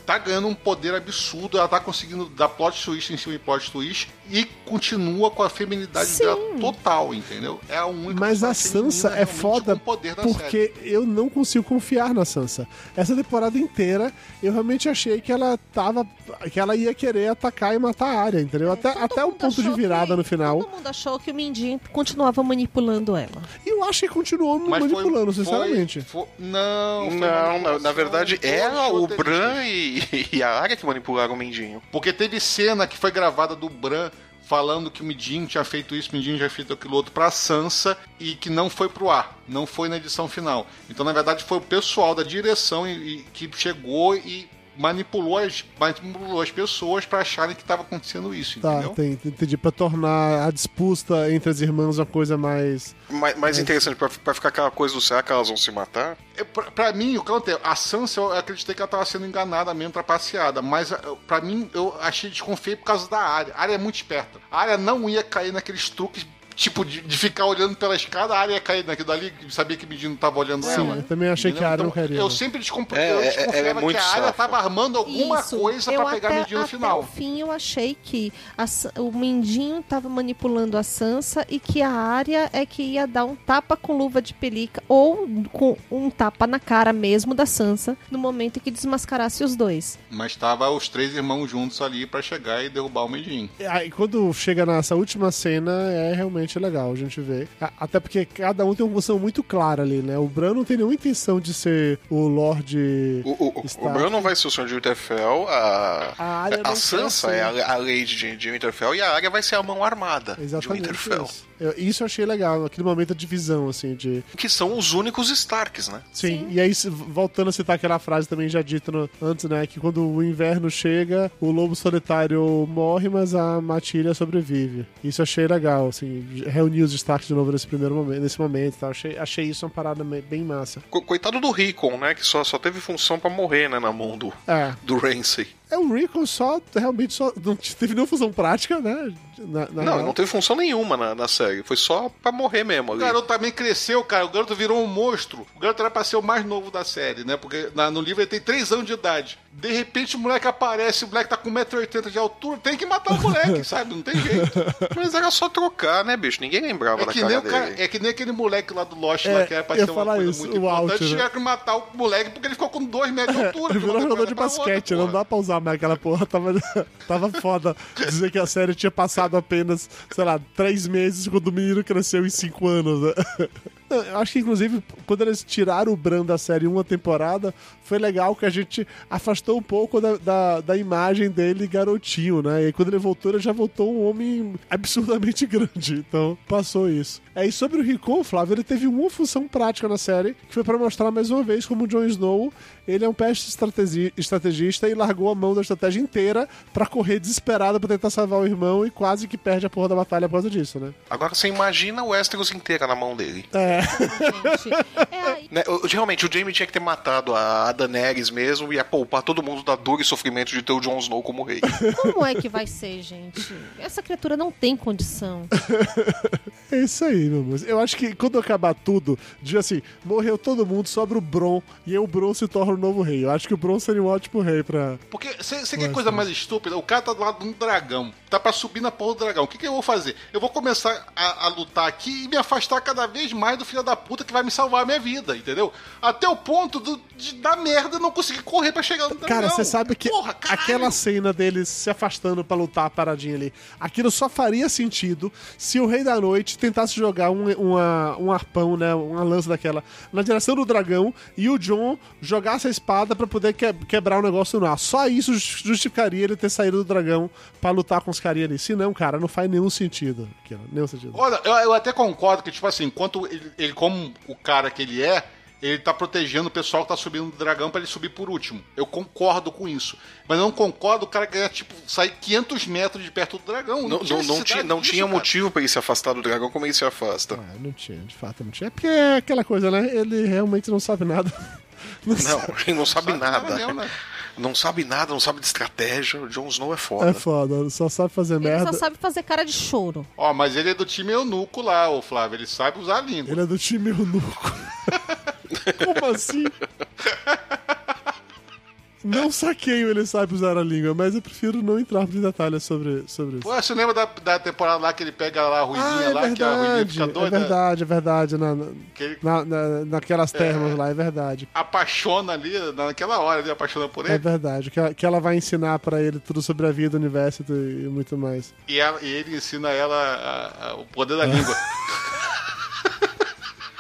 tá ganhando um poder absurdo. Ela tá conseguindo dar plot twist em cima de plot twist e continua com a feminilidade Sim. dela total, entendeu? É a única Mas a Sansa é foda da série. porque eu não consigo confiar na Sansa. Essa temporada inteira eu realmente achei que ela tava. que ela ia querer atacar e matar a área, entendeu? Até, Todo até o mundo ponto de virada que- no final. Todo mundo achou que o Mindinho continuava manipulando ela. E eu acho que continuou Mas manipulando, foi- sinceramente. foi- não, foi Não, na, manipulação, na verdade, ela, o. Bran e, e a Arya que manipularam o Mendinho. Porque teve cena que foi gravada do Bran falando que o Midinho tinha feito isso, o Midinho já feito aquilo outro pra Sansa e que não foi pro ar, não foi na edição final. Então, na verdade, foi o pessoal da direção e, e que chegou e manipulou as, manipulou as pessoas pra acharem que estava acontecendo isso, Tá, entendeu? tem, entendi. Pra tornar a disputa entre as irmãs uma coisa mais. Mais, mais interessante, pra, pra ficar aquela coisa do será que elas vão se matar? É, Pra, pra mim, o que aconteceu? A Sansa, eu acreditei que ela tava sendo enganada mesmo, trapaceada. Mas pra mim, eu achei desconfiei por causa da área. A área é muito esperta. A área não ia cair naqueles truques, tipo, de, de ficar olhando pela escada, a área ia cair naquilo dali, sabia que o menino tava olhando Sim, ela. eu também achei que a área não Então, queria. Eu não. sempre desconf... É, eu é, desconfiava é muito que a área safa. tava armando alguma Isso, coisa eu pra pegar até, a Medina no até final. o fim eu achei que a o Mindinho tava manipulando a Sansa e que a área é que ia dar um tapa com luva de pelica ou com um tapa na cara mesmo da Sansa no momento em que desmascarasse os dois. Mas tava os três irmãos juntos ali pra chegar e derrubar o Medinho. Aí quando chega nessa última cena é realmente legal a gente ver. Até porque cada um tem uma função muito clara ali, né? O Bran não tem nenhuma intenção de ser o Lorde. O, o, o. Bran não vai ser o Senhor de Winterfell, a, A Arya a Sansa é a, a Lady de, de Winterfell e a Arya vai ser a mão armada de Exatamente Winterfell. isso. Eu- isso eu achei legal, naquele momento de divisão, assim, de. Que são os únicos Starks, né? Sim, e aí, se- voltando a citar aquela frase também já dita no- antes, né? Que quando o inverno chega, o lobo solitário morre, mas a matilha sobrevive. Isso eu achei legal, assim, reunir os destaques de novo nesse primeiro momento, nesse momento, tá? Achei, achei isso uma parada bem massa. Co- Coitado do Rickon, né? Que só, só teve função pra morrer, né? Na mão do, É, do Ramsay. É o Rico só, realmente só, não teve nenhuma função prática, né? Na, na Não, real. não teve função nenhuma na, na série. Foi só pra morrer mesmo O ali. garoto também cresceu, cara. O garoto virou um monstro. O garoto era pra ser o mais novo da série, né? Porque na- no livro ele tem três anos de idade. De repente o moleque aparece, o moleque tá com 1,80m de altura, tem que matar o moleque, sabe? Não tem jeito. Mas era só trocar, né, bicho? Ninguém lembrava É da que, cara nem o dele. cara, é que nem aquele moleque lá do Lost É, lá que era pra ser uma falar coisa isso, muito o importante. né? Tiveram que matar o moleque porque ele ficou com 2 metros de altura. Ele virou jogador de basquete, outra, não dá pra usar mais aquela porra. Tava, tava foda dizer que a série tinha passado apenas, sei lá, três meses quando o menino cresceu em cinco anos. Né? Eu acho que, inclusive, quando eles tiraram o Bran da série uma temporada, foi legal que a gente afastou um pouco da, da, da imagem dele garotinho, né? E aí, quando ele voltou, ele já voltou um homem absurdamente grande. Então, passou isso. É, e sobre o Rickon, Flávio, ele teve uma função prática na série, que foi pra mostrar mais uma vez como o Jon Snow, ele é um péssimo estrategi- estrategista e largou a mão da estratégia inteira pra correr desesperado pra tentar salvar o irmão e quase que perde a porra da batalha por causa disso, né? Agora você imagina o Westeros inteira na mão dele. É, gente. É aí. Né, o- Realmente, o Jaime tinha que ter matado a Daenerys mesmo e ia poupar todo mundo da dor e sofrimento de ter o Jon Snow como rei. Como é que vai ser, gente? Essa criatura não tem condição. é isso aí, meu amor. Eu acho que quando acabar tudo, de assim, morreu todo mundo, sobra o Bron, e aí o Bron se torna o novo rei. Eu acho que o Bron seria um ótimo rei pra. Porque você quer coisa mais estúpida? O cara tá do lado de um dragão. Tá pra subir na porra do dragão. O que, que eu vou fazer? Eu vou começar a, a lutar aqui e me afastar cada vez mais do filho da puta que vai me salvar a minha vida, entendeu? Até o ponto do, de dar merda não conseguir correr pra chegar no dragão. Cara, você sabe que Porra, aquela cena deles se afastando pra lutar paradinha ali, aquilo só faria sentido se o Rei da Noite tentasse jogar um, uma, um arpão, né, uma lança daquela, na direção do dragão e o John jogasse a espada pra poder que- quebrar o negócio no ar. Só isso just- justificaria ele ter saído do dragão pra lutar com os carinha ali. Se não, cara, não faz nenhum sentido. Aquilo, nenhum sentido. Olha, eu, eu até concordo que, tipo assim, enquanto ele, ele, como o cara que ele é, ele tá protegendo o pessoal que tá subindo do dragão pra ele subir por último. Eu concordo com isso. Mas eu não concordo o cara ganhar, tipo, sair 500 metros de perto do dragão. Não, não, não, tinha, não disso, tinha cara. motivo pra ele se afastar do dragão como ele se afasta. Ah, não tinha, de fato não tinha. É porque é aquela coisa, né? Ele realmente não sabe nada. Não Não, sabe. ele não sabe Sabe nada nada. mesmo, né? Não sabe nada, não sabe de estratégia. O Jon Snow é foda. É foda, só sabe fazer Ele merda. só sabe fazer cara de choro. Ó, mas ele é do time eunuco lá, o Flávio. Ele sabe usar a língua. Ele é do time eunuco. Como assim? Não saqueio ele sabe usar a língua, mas eu prefiro não entrar em detalhes sobre, sobre isso. Pô, você lembra da, da temporada lá que ele pega lá a Ruizinha Ah, é lá, que a verdade, fica é doida? verdade, é verdade. Na, na, ele na- na- naquelas termas lá, é verdade. apaixona ali, naquela hora ele apaixona por É ele. verdade. Que, ela- que ela vai ensinar pra ele tudo sobre a vida, o universo e, e muito mais. E, ela- e ele ensina ela a- a- o poder da língua.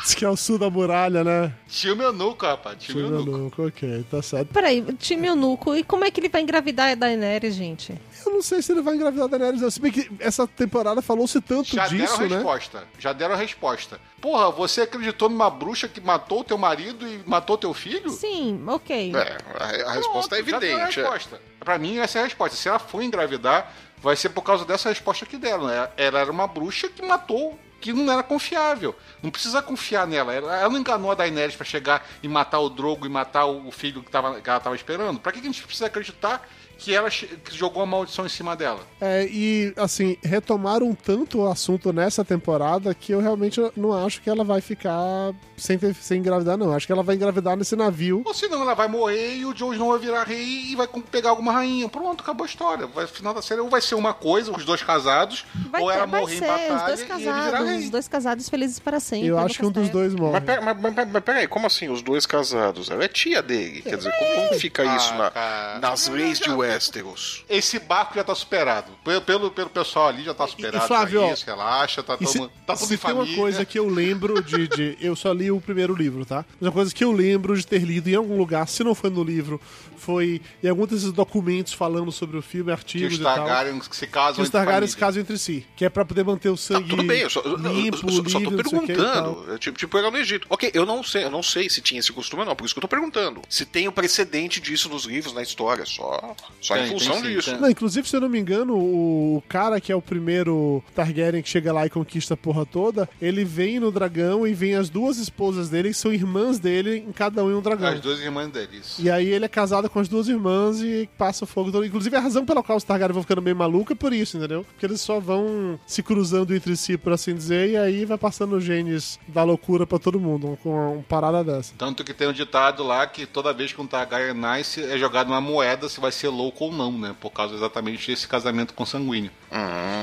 Diz que é o sul da muralha, né? Tio meu nuco, rapaz. Tio meu Time nuco. eunuco, ok, tá certo. Peraí, time eunuco. E como é que ele vai engravidar a Daenerys, gente? Eu não sei se ele vai engravidar da Daenerys. não. Se bem que essa temporada falou-se tanto Já disso, deram a né? resposta. Já deram a resposta. Porra, você acreditou numa bruxa que matou o teu marido e matou teu filho? Sim, ok. É, a, a resposta é Pronto, já deram a evidente. é. resposta. Pra mim, essa é a resposta. Se ela for engravidar, vai ser por causa dessa resposta que deram. Né? Ela era uma bruxa que matou, que não era confiável. Não precisa confiar nela. Ela, ela não enganou a Daenerys pra chegar e matar o Drogo e matar o filho que, tava, que ela tava esperando. Pra que que a gente precisa acreditar que ela que jogou uma maldição em cima dela? É, e assim, retomaram tanto o assunto nessa temporada que eu realmente não acho que ela vai ficar sem, ter, sem engravidar, não. Acho que ela vai engravidar nesse navio. Ou senão ela vai morrer e o Jon Snow vai virar rei e vai pegar alguma rainha. Pronto, acabou a história. Vai, final da série ou vai ser uma coisa, os dois casados, Vai, ou ela ter, vai morrer em ser os batalha dois e ele virar casados, rei. os dois casados felizes para sempre. Eu acho que um dos dois morre. Mas, pera, mas, mas- mas peraí, como assim os dois casados? Ela é tia dele. Quer dizer, como, como fica Ah, isso na- nas leis de Westeros? Esse barco já tá superado. Pelo, pelo, pelo pessoal ali já tá superado. e, Flávio, já ó, isso, relaxa, tá, todo, se, tá tudo se em tem família. uma coisa que eu lembro de, de- Eu só li o primeiro livro, tá? Mas uma coisa que eu lembro de ter lido em algum lugar, se não foi no livro, foi em algum desses documentos falando sobre o filme, que artigos os e tal. Targaryen se casam Que os Targaryens família. casam entre si. Que é pra poder manter o Tá, sangue tudo bem, eu só, eu- eu- limpo, eu só- só tô livre, não que perguntando. É tipo, tipo era no Egito. Ok, eu não sei, eu não sei se tinha esse costume ou não, por isso que eu tô perguntando. Se tem o precedente disso nos livros, na história, só. Só Tem, em tem função sim, disso. tem. Não, inclusive, se eu não me engano, o cara que é o primeiro Targaryen que chega lá e conquista a porra toda, ele vem no dragão e vem as duas esposas dele, que são irmãs dele, em cada um em um dragão. As duas irmãs deles. E aí ele é casado com as duas irmãs e passa o fogo todo. Inclusive, a razão pela qual os Targaryen vão ficando meio maluca é por isso, entendeu? Porque eles só vão se cruzando entre si, por assim dizer, e aí vai passando genes da loucura pra todo mundo, com uma, uma parada dessa. Tanto que tem um ditado lá que toda vez que um Targaryen nasce é jogado uma moeda se vai ser louco ou não, né? Por causa exatamente desse casamento consanguíneo.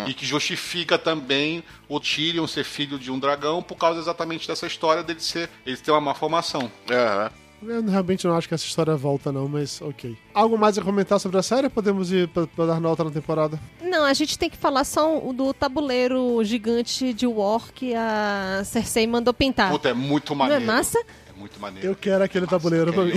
E que justifica também o Tyrion ser filho de um dragão por causa exatamente dessa história dele ser ele ter uma má formação. É. Eu realmente não acho que essa história volta, não, mas ok. Algo mais a comentar sobre a série? Podemos ir pra, pra dar nota na temporada? Não, a gente tem que falar só o do tabuleiro gigante de War que a Cersei mandou pintar. Puta, é muito Não é maneiro. massa? Muito maneiro. Eu quero aquele tabuleiro pra mim.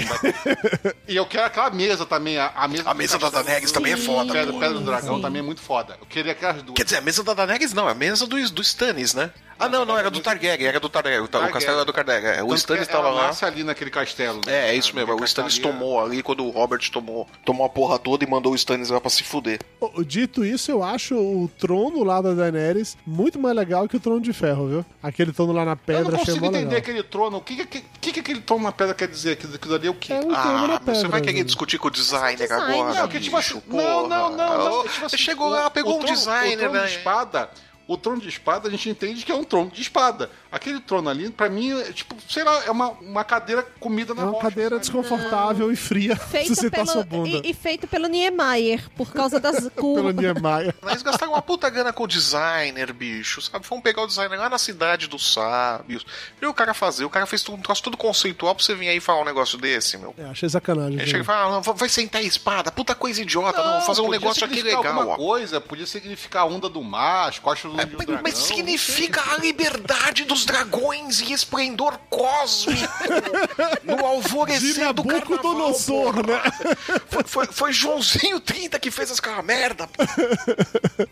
E eu quero aquela mesa também. A, a mesa, A mesa da Daenerys também é foda, Pedra. Pedra do Dragão Sim. também é muito foda. Eu queria aquelas duas. Quer dizer, a mesa da Daenerys não, é a mesa do, do Stannis, né? Ah, não, não, era do Targaryen, era do Targaryen. O, Targaryen. castelo era do Targaryen. é, O Tanto Stannis que tava ela lá. nasce ali naquele castelo. né? É, é isso mesmo. O Stannis tomou ali quando o Robert tomou, tomou a porra toda e mandou o Stannis lá pra se fuder. Dito isso, eu acho o trono lá da Daenerys muito mais legal que o trono de ferro, viu? Aquele trono lá na Eu pedra, não achei consigo entender legal. aquele trono. O que, que, que, que aquele trono na pedra quer dizer? Aquilo aquilo ali é o quê? É um trono na Ah, pedra. você vai querer discutir com o designer design, agora, não, que tipo assim, bicho, não, não, não, não. é tipo assim, Você chegou o- lá, pegou o um designer, O trono né? de espada, o trono de espada a gente entende que é um trono de espada. Aquele trono ali, pra mim, é tipo, sei lá, é uma, uma cadeira comida na É uma rocha, cadeira sabe? desconfortável e fria Feito sentar sua pelo, bunda. e, e feito pelo Niemeyer, por causa das Pelo curvas. Niemeyer. Mas gastaram uma puta grana com o designer, bicho, sabe? Vamos pegar o designer lá na cidade dos sábios. Viu o cara fazer? O cara fez um troço todo conceitual pra você vir aí falar um negócio desse, meu. É, achei sacanagem. Aí chega e viu? fala, ah, não, vai sentar a espada, puta coisa idiota, não, vou fazer um negócio aqui legal, alguma ó. coisa, podia significar a onda do mar, as costas do, de um Mas, dragão. mas significa a liberdade dos dragões e esplendor cósmico no alvorecer do carnaval, Nabucodonosor, porra. né? Foi, foi, foi Joãozinho 30 que fez aquela merda. pô.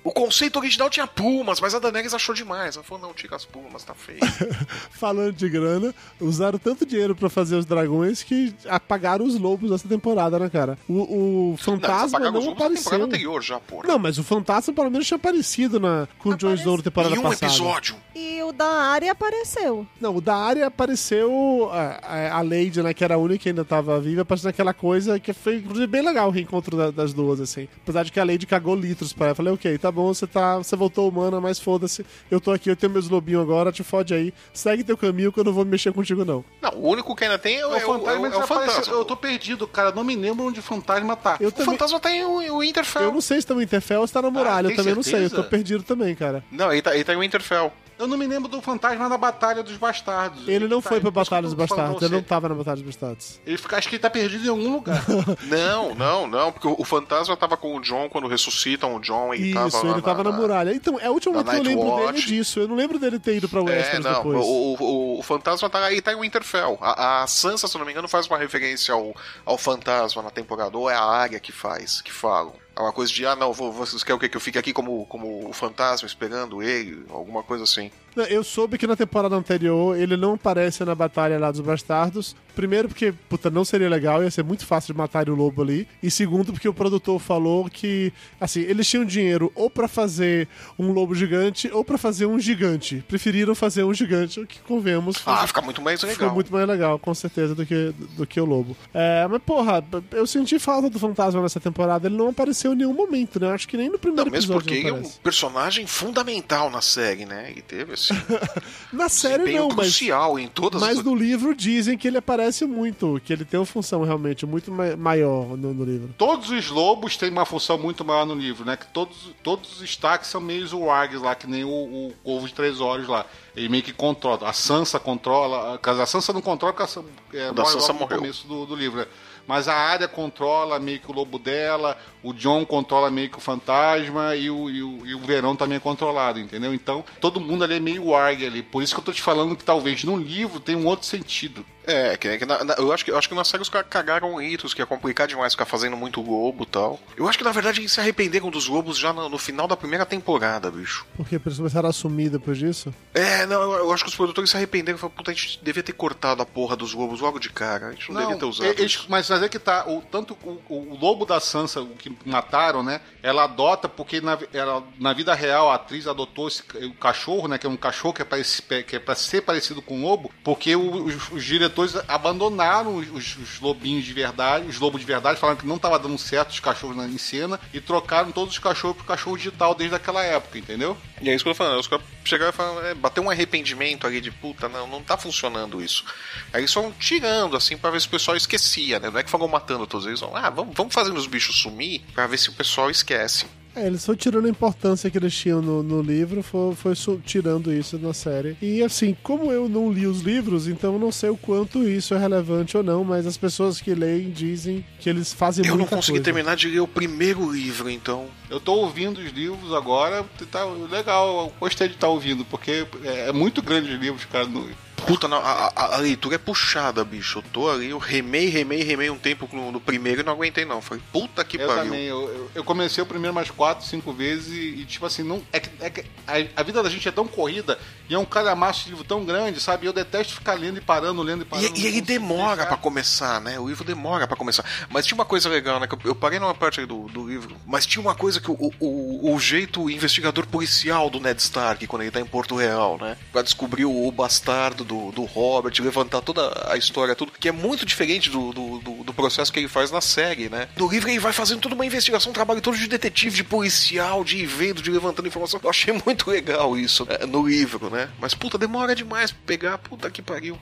O conceito original tinha plumas, mas a Daenerys achou demais. Ela falou, não, tira as plumas, tá feio. Falando de grana, usaram tanto dinheiro pra fazer os dragões que apagaram os lobos dessa temporada, né, cara? O, o Não, fantasma não, na apareceu. temporada anterior já, porra. Não, mas o fantasma pelo menos tinha aparecido na, com o Jon Snow na temporada em um passada. episódio. E o da área apareceu. Não, o da área apareceu a, a, Lady, né, que era a única que ainda tava viva, apareceu naquela coisa que foi, inclusive, bem legal o reencontro da- das duas, assim. Apesar de que a Lady cagou litros pra ela. Eu falei, ok, tá bom, você tá. Você voltou humana, mas foda-se. Eu tô aqui, eu tenho meus lobinhos agora, te fode aí. Segue teu caminho que eu não vou me mexer contigo, não. Não, o único que ainda tem é, É o, é o- fantasma, é é o fantasma. Eu tô perdido, cara. Não me lembro onde o fantasma tá. Eu O também. fantasma tá em o, o Winterfell. Eu não sei se tá no Interfell ou se tá na muralha, eu tem também não sei, eu tô certeza? perdido também, cara. Não, ele tá, ele tá em Winterfell. Eu não me lembro do fantasma na Batalha dos Bastardos. Ele não Tá, foi pra Batalha dos Bastardos, ele não tava na Batalha dos Bastardos. Ele fica, acho que ele tá perdido em algum lugar. Não, não, não, porque o, o fantasma tava com o John quando ressuscitam o John e Isso, tava ele tava na, muralha. Então, é a última na vez que eu Night lembro dele Watch. disso. Eu não lembro dele ter ido pra É, Westeros não, depois. o, o, o fantasma tá aí, tá em Winterfell. A, a Sansa, se eu não me engano, faz uma referência ao, ao fantasma na temporada, ou é a área que faz, que falam. É uma coisa de, ah, não, vocês querem o quê? Que eu fique aqui como, como o fantasma esperando ele? Alguma coisa assim. Não, Eu soube que na temporada anterior ele não aparece na batalha lá dos bastardos. Primeiro porque, puta, não seria legal, ia ser muito fácil de matar o lobo ali. E segundo porque o produtor falou que, assim, eles tinham dinheiro ou pra fazer um lobo gigante ou pra fazer um gigante. Preferiram fazer um gigante, o que convenhamos. foi- Ah, fica muito mais legal. Foi muito mais legal, com certeza, do que, do que o Lobo. É, mas, porra, eu senti falta do fantasma nessa temporada. Ele não apareceu em nenhum momento, né? Acho que nem no Não, primeiro mesmo episódio porque ele não é um personagem fundamental na série, né? E teve Na série desempenho não, mas, crucial em todas mas as... no livro dizem que ele aparece muito, que ele tem uma função realmente muito ma- maior no, no livro. Todos os lobos têm uma função muito maior no livro, né? Que todos, todos os destaques são meio wargs lá, que nem o, o Corvo de Três Olhos lá. Ele meio que controla. A Sansa controla. A, a Sansa não controla porque a Sansa, é, morre Sansa morreu. no começo do, do livro. né? Mas a área controla meio que o lobo dela, o John controla meio que o fantasma e o, e o, e o Verão também é controlado, entendeu? Então todo mundo ali é meio warg ali. Por isso que eu tô te falando que talvez no livro tenha um outro sentido. É, que, que na- na- eu, acho que, eu acho que na série os caras cagaram ritos, que ia complicar demais ficar fazendo muito lobo e tal. Eu acho que na verdade eles se arrependeram dos lobos já no, no final da primeira temporada, bicho. Porque eles começaram a assumir depois disso. É, não, eu, eu acho que os produtores se arrependeram e falaram, puta, a gente devia ter cortado a porra dos lobos logo de cara. A gente não, devia ter usado. eles- isso. mas mas é que tá, o, tanto o, o lobo da Sansa, o que mataram, né? Ela adota porque na, ela, na vida real a atriz adotou esse, o cachorro, né? Que é um cachorro que é, pareci, que é pra ser parecido com um lobo, porque o- os, os diretores abandonaram os, os- os lobinhos de verdade, os lobos de verdade, falaram que não tava dando certo os cachorros na, em cena e trocaram todos os cachorros pro cachorro digital desde aquela época, entendeu? E é isso que eu tô falando. Os caras chegaram e falaram, é, bateu um arrependimento ali de puta, não, não tá funcionando isso. Aí eles foram tirando, assim, pra ver se o pessoal esquecia, né? Não é que foram matando todos eles, não. Ah, vamos, vamos fazendo os bichos sumir pra ver se o pessoal esquece. É, eles foram tirando a importância que eles tinham no, no livro, foi, foi tirando isso na série. E assim, como eu não li os livros, então eu não sei o quanto isso é relevante ou não, mas as pessoas que leem dizem que eles fazem Eu não muita consegui coisa. terminar de ler o primeiro livro, então. Eu tô ouvindo os livros agora, tá legal, eu gostei de estar ouvindo, porque é, é muito grande os livros, cara. no- Puta, não, a, a- a leitura é puxada, bicho. Eu tô ali, eu remei, remei, remei um tempo no, primeiro e não aguentei, não. Falei, puta que Eu pariu. também, eu, eu- eu comecei o primeiro mais quatro, cinco vezes e, e, tipo assim, não, é que, é que a, a vida da gente é tão corrida e é um calhamaço de livro tão grande, sabe? Eu detesto ficar lendo e parando, lendo e parando. E, e ele demora pra começar, né? O livro demora pra começar. Mas tinha uma coisa legal, né? Eu, parei numa parte do, do livro, mas tinha uma coisa que o, o, o jeito investigador policial do Ned Stark, quando ele tá em Porto Real, né? Pra descobrir o, o bastardo do, do Robert, levantar toda a história, tudo, que é muito diferente do, do, do- do processo que ele faz na série, né? No livro ele vai fazendo toda uma investigação, um trabalho todo de detetive, de policial, de vendo, de levantando informação. Eu achei muito legal isso é, no livro, né? Mas puta, demora demais pra pegar, puta que pariu.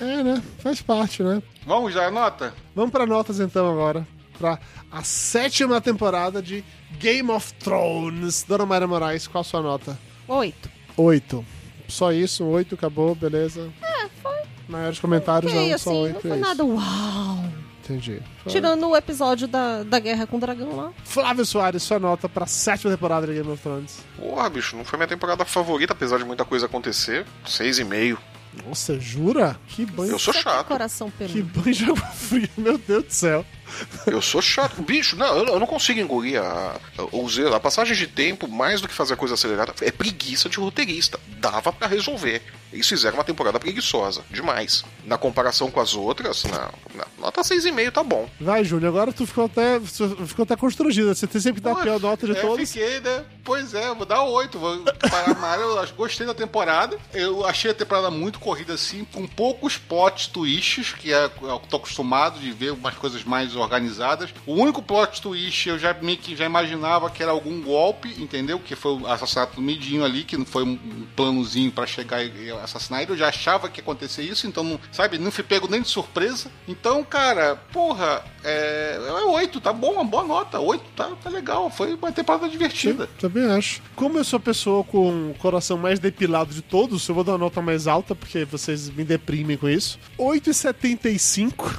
É, né? Faz parte, né? Vamos dar a nota? Vamos pra notas então agora. Pra a sétima temporada de Game of Thrones. Dona Mayra Moraes, qual a sua nota? Oito. Oito. Só isso, oito, acabou, beleza. É, foi. Maiores comentários Ok, não, só assim, oito. não foi é isso. nada uau. Entendi. Foi. Tirando o episódio da, da guerra com o dragão lá. Flávio Soares, sua nota pra sétima temporada de Game of Thrones. Porra, bicho, não foi minha temporada favorita, apesar de muita coisa acontecer. Seis e meio. Nossa, jura? Que banho. Eu sou Só chato. coração Que banho de água fria, meu Deus do céu. Eu sou chato. Bicho, não, eu, não consigo engolir a, zero. A passagem de tempo, mais do que fazer a coisa acelerada, é preguiça de roteirista. Dava pra resolver. Eles fizeram uma temporada preguiçosa. Demais. Na comparação com as outras, não. não. Nota 6,5 tá bom. Vai, Júnior, agora tu ficou até, ficou até constrangido. Você tem sempre que dar a pior nota de é, todos. fiquei, né? Pois é, vou dar oito. Vou parar área. Eu gostei da temporada. Eu achei a temporada muito corrida, assim, com poucos plot twists, que é, eu tô acostumado de ver umas coisas mais organizadas. O único plot twist eu já meio que já imaginava que era algum golpe, entendeu? Que foi o assassinato do Midinho ali, que não foi um planozinho pra chegar e assassinar ele. Eu já achava que ia acontecer isso, então, não, sabe, não fui pego nem de surpresa. Então, cara, porra, é, é oito, tá bom, uma boa nota. Oito, tá, tá legal. Foi uma temporada divertida. Também acho. Como eu sou a pessoa com o coração mais depilado de todos, eu vou dar uma nota mais alta, porque vocês me deprimem com isso. 8,75.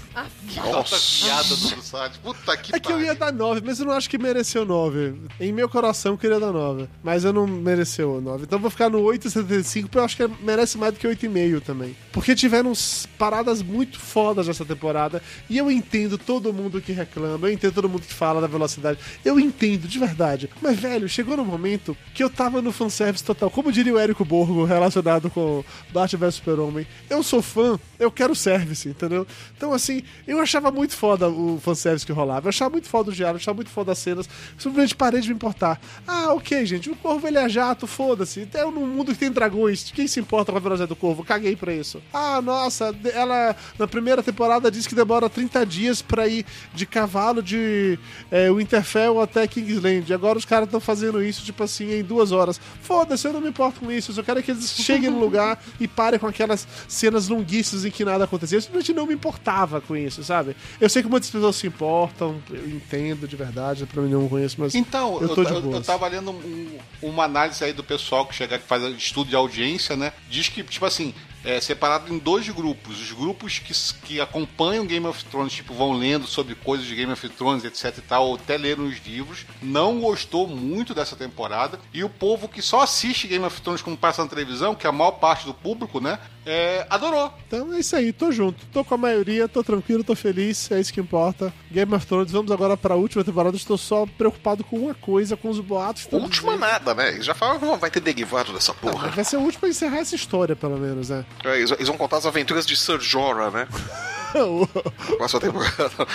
Nossa, piada do site. Puta que É que eu ia dar 9, mas eu não acho que mereceu 9. Em meu coração eu queria dar 9. Mas eu não mereceu 9. Então eu vou ficar no 8,75, porque eu acho que merece mais do que 8,5 também. Porque tiveram paradas muito fodas nessa temporada. E eu entendo todo mundo que reclama, eu entendo todo mundo que fala da velocidade. Eu entendo, de verdade. Mas, velho, chegou no momento que eu tava no fanservice total. Como diria o Érico Borgo, relacionado com Batman vs Super-Homem. Eu sou fã, eu quero service, entendeu? Então, assim, eu achava muito foda o fanservice que rolava. Eu achava muito foda o diário, eu achava muito foda as cenas. Simplesmente parei de me importar. Ah, ok, gente, o Corvo ele é jato, foda-se. É num mundo que tem dragões. Quem se importa com a velocidade do Corvo? Caguei pra isso. Ah, nossa, ela na primeira temporada disse que demora 30 dias pra ir de cavalo de é, Winterfell até Kingsland. Agora os caras estão fazendo isso, tipo assim, em duas horas. Foda-se, eu não me importo com isso. Eu só quero que eles cheguem no lugar e parem com aquelas cenas longuíssimas em que nada acontecia. Eu simplesmente não me importava com isso, sabe? Eu sei que muitas pessoas se importam, eu entendo de verdade, não problema nenhum com isso, mas Então, eu eu, tô eu, de eu, boas. tava lendo um- uma análise aí do pessoal que chega, que faz estudo de audiência, né? Diz que, tipo assim, é separado em dois grupos. Os grupos que, que acompanham Game of Thrones, tipo, vão lendo sobre coisas de Game of Thrones, etc e tal, ou até leram os livros, não gostou muito dessa temporada. E o povo que só assiste Game of Thrones quando passa na televisão, que é a maior parte do público, né, é, adorou. Então é isso aí, tô junto. Tô com a maioria, tô tranquilo, tô feliz, é isso que importa. Game of Thrones, vamos agora pra última temporada. Estou só preocupado com uma coisa, com os boatos. Última dizendo- nada, né? Já falaram que vai ter derivado dessa porra. Vai ser o último pra encerrar essa história, pelo menos, né? É, eles, vão contar as aventuras de Sir Jorah, né? Próxima temporada.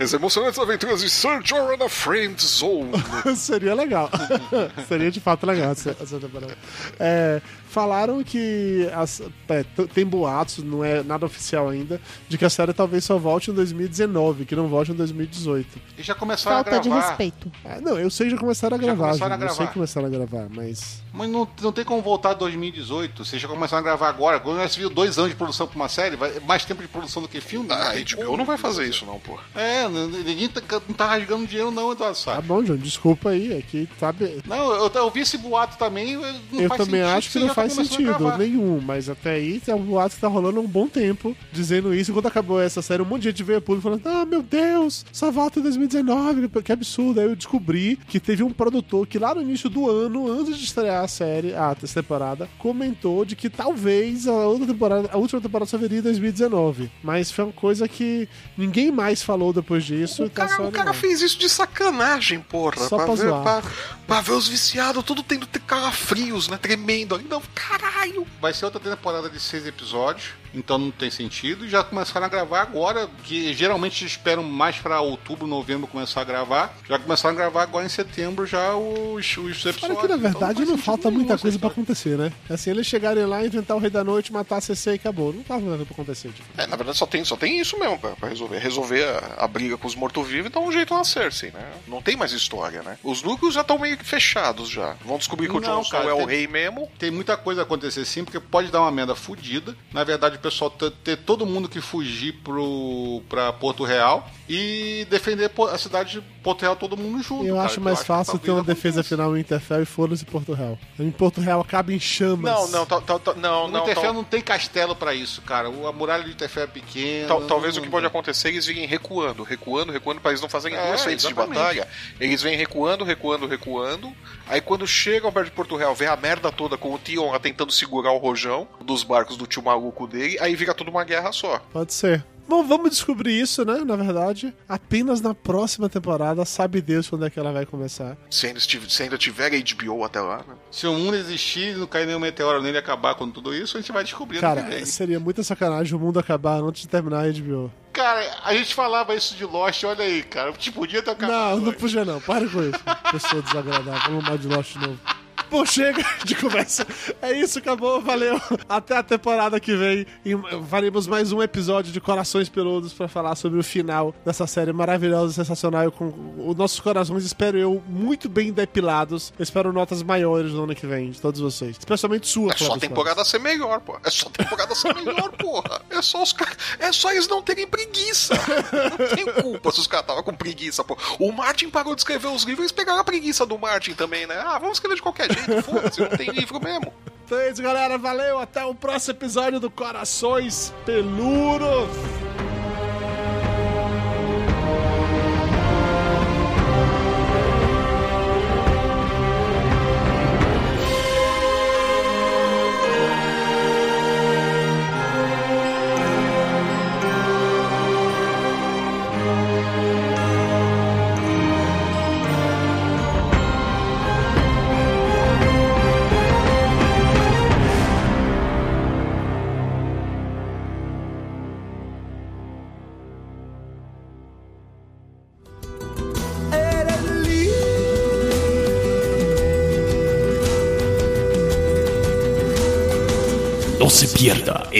As emocionantes aventuras de Sir Jorah na Friend Zone. Seria legal. Seria de fato legal essa, essa temporada. É, falaram que as- é, tem boatos, não é nada oficial ainda, de que a série talvez só volte em 2019, que não volte em 2018. E já começaram Falta a de gravar. respeito. Ah, não, eu sei que já começaram a Já gravar. começaram a Eu sei gravar. que começaram a gravar, mas. Mas não, não tem como voltar a 2018. Vocês já começaram a gravar agora. Quando nós viu dois anos de produção pra uma série, vai, mais tempo de produção do que filme. Ah, a HBO como. não vai fazer isso, não, porra. É, ninguém tá, não tá rasgando dinheiro, não, Eduardo Tá Sá. bom, João, desculpa aí, é que sabe. Não, eu, eu vi esse boato também. Não Eu faz também sentido, acho que você não tá faz sentido nenhum, mas até aí tem um boato que tá rolando há um bom tempo dizendo isso. Quando acabou essa série, um monte de gente veio a público falando: Ah, meu Deus, só volta em 2019, que absurdo. Aí eu descobri que teve um produtor que lá no início do ano, antes de estrear a série, a essa temporada, comentou de que talvez a outra temporada, a última temporada só viria em 2019. Mas foi uma coisa que ninguém mais falou depois disso. O e tá cara, só o cara fez isso de sacanagem, porra. Só pra ver, zoar. pra, pra ver os viciados tudo tendo calafrios, né? Tremendo ali. Não, caralho. Vai ser outra temporada de seis episódios, então não tem sentido. E já começaram a gravar agora, que geralmente esperam mais pra outubro, novembro começar a gravar. Já começaram a gravar agora em setembro já os, os episódios. Olha que na Então verdade faz não sentido falta muita coisa pra história. acontecer, né? Assim, eles chegarem lá, inventar o Rei da Noite, matar a CC e acabou. Não tava nada pra acontecer. Tipo. É, na verdade só tem, só tem isso mesmo pra, pra resolver. Resolver a, a briga com os mortos-vivos e dar um jeito na Cersei, né? Não tem mais história, né? Os núcleos já estão meio que fechados já. Vão descobrir que o Não, Jon Snow é o tem- rei mesmo. Tem muita coisa a acontecer sim, porque pode dar uma merda fudida. Na verdade, o pessoal ter, ter todo mundo que fugir pro, pra Porto Real e defender a cidade de Porto Real todo mundo junto. Eu cara, acho mais que fácil ter uma defesa final em Interfell e foda-se Porto Real. Em Porto Real acaba em chamas. Não, não, tá, tá, tá- não, No não. Interfell tal- não tem castelo pra isso, cara. A muralha de Interfell é pequena. tal- talvez o que pode acontecer é eles virem recuando, recuando, recuando, pra eles não fazerem É, duas frentes de batalha. Eles vêm recuando, recuando, recuando. Aí quando chegam perto de Porto Real, vê a merda toda com o Tion lá tentando segurar o rojão dos barcos do tio maluco dele, aí vira tudo uma guerra só. Pode ser. Bom, vamos descobrir isso, né? Na verdade, apenas na próxima temporada, sabe Deus quando é que ela vai começar. Se ainda, se ainda tiver HBO até lá, né? Se o mundo existir e não cair nenhum meteoro nele e acabar com tudo isso, a gente vai descobrir. Cara, vem. seria muita sacanagem o mundo acabar antes de terminar a HBO. Cara, a gente falava isso de Lost, olha aí, cara. Tipo, podia ter acabado. Não, não podia não. Para com isso. Pessoa desagradável. Vamos mal de Lost de novo. Bom, chega de conversa. É isso, acabou, valeu. Até a temporada que vem. E faremos mais um episódio de Corações Peludos pra falar sobre o final dessa série maravilhosa e sensacional. Com os nossos corações, espero eu, muito bem depilados. Eu espero notas maiores no ano que vem, de todos vocês. Especialmente sua, É só a temporada ser melhor, pô. É só a temporada ser melhor, porra. É só os caras. É só eles não terem preguiça. Não tem culpa se os caras estavam com preguiça, pô. O Martin parou de escrever os livros, eles pegaram a preguiça do Martin também, né? Ah, vamos escrever de qualquer jeito, foda-se, não tem livro mesmo. Então é isso, galera. Valeu. Até o próximo episódio do Corações Peludos.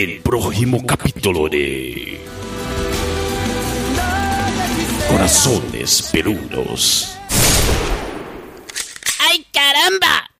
El próximo capítulo de Corazones Peludos.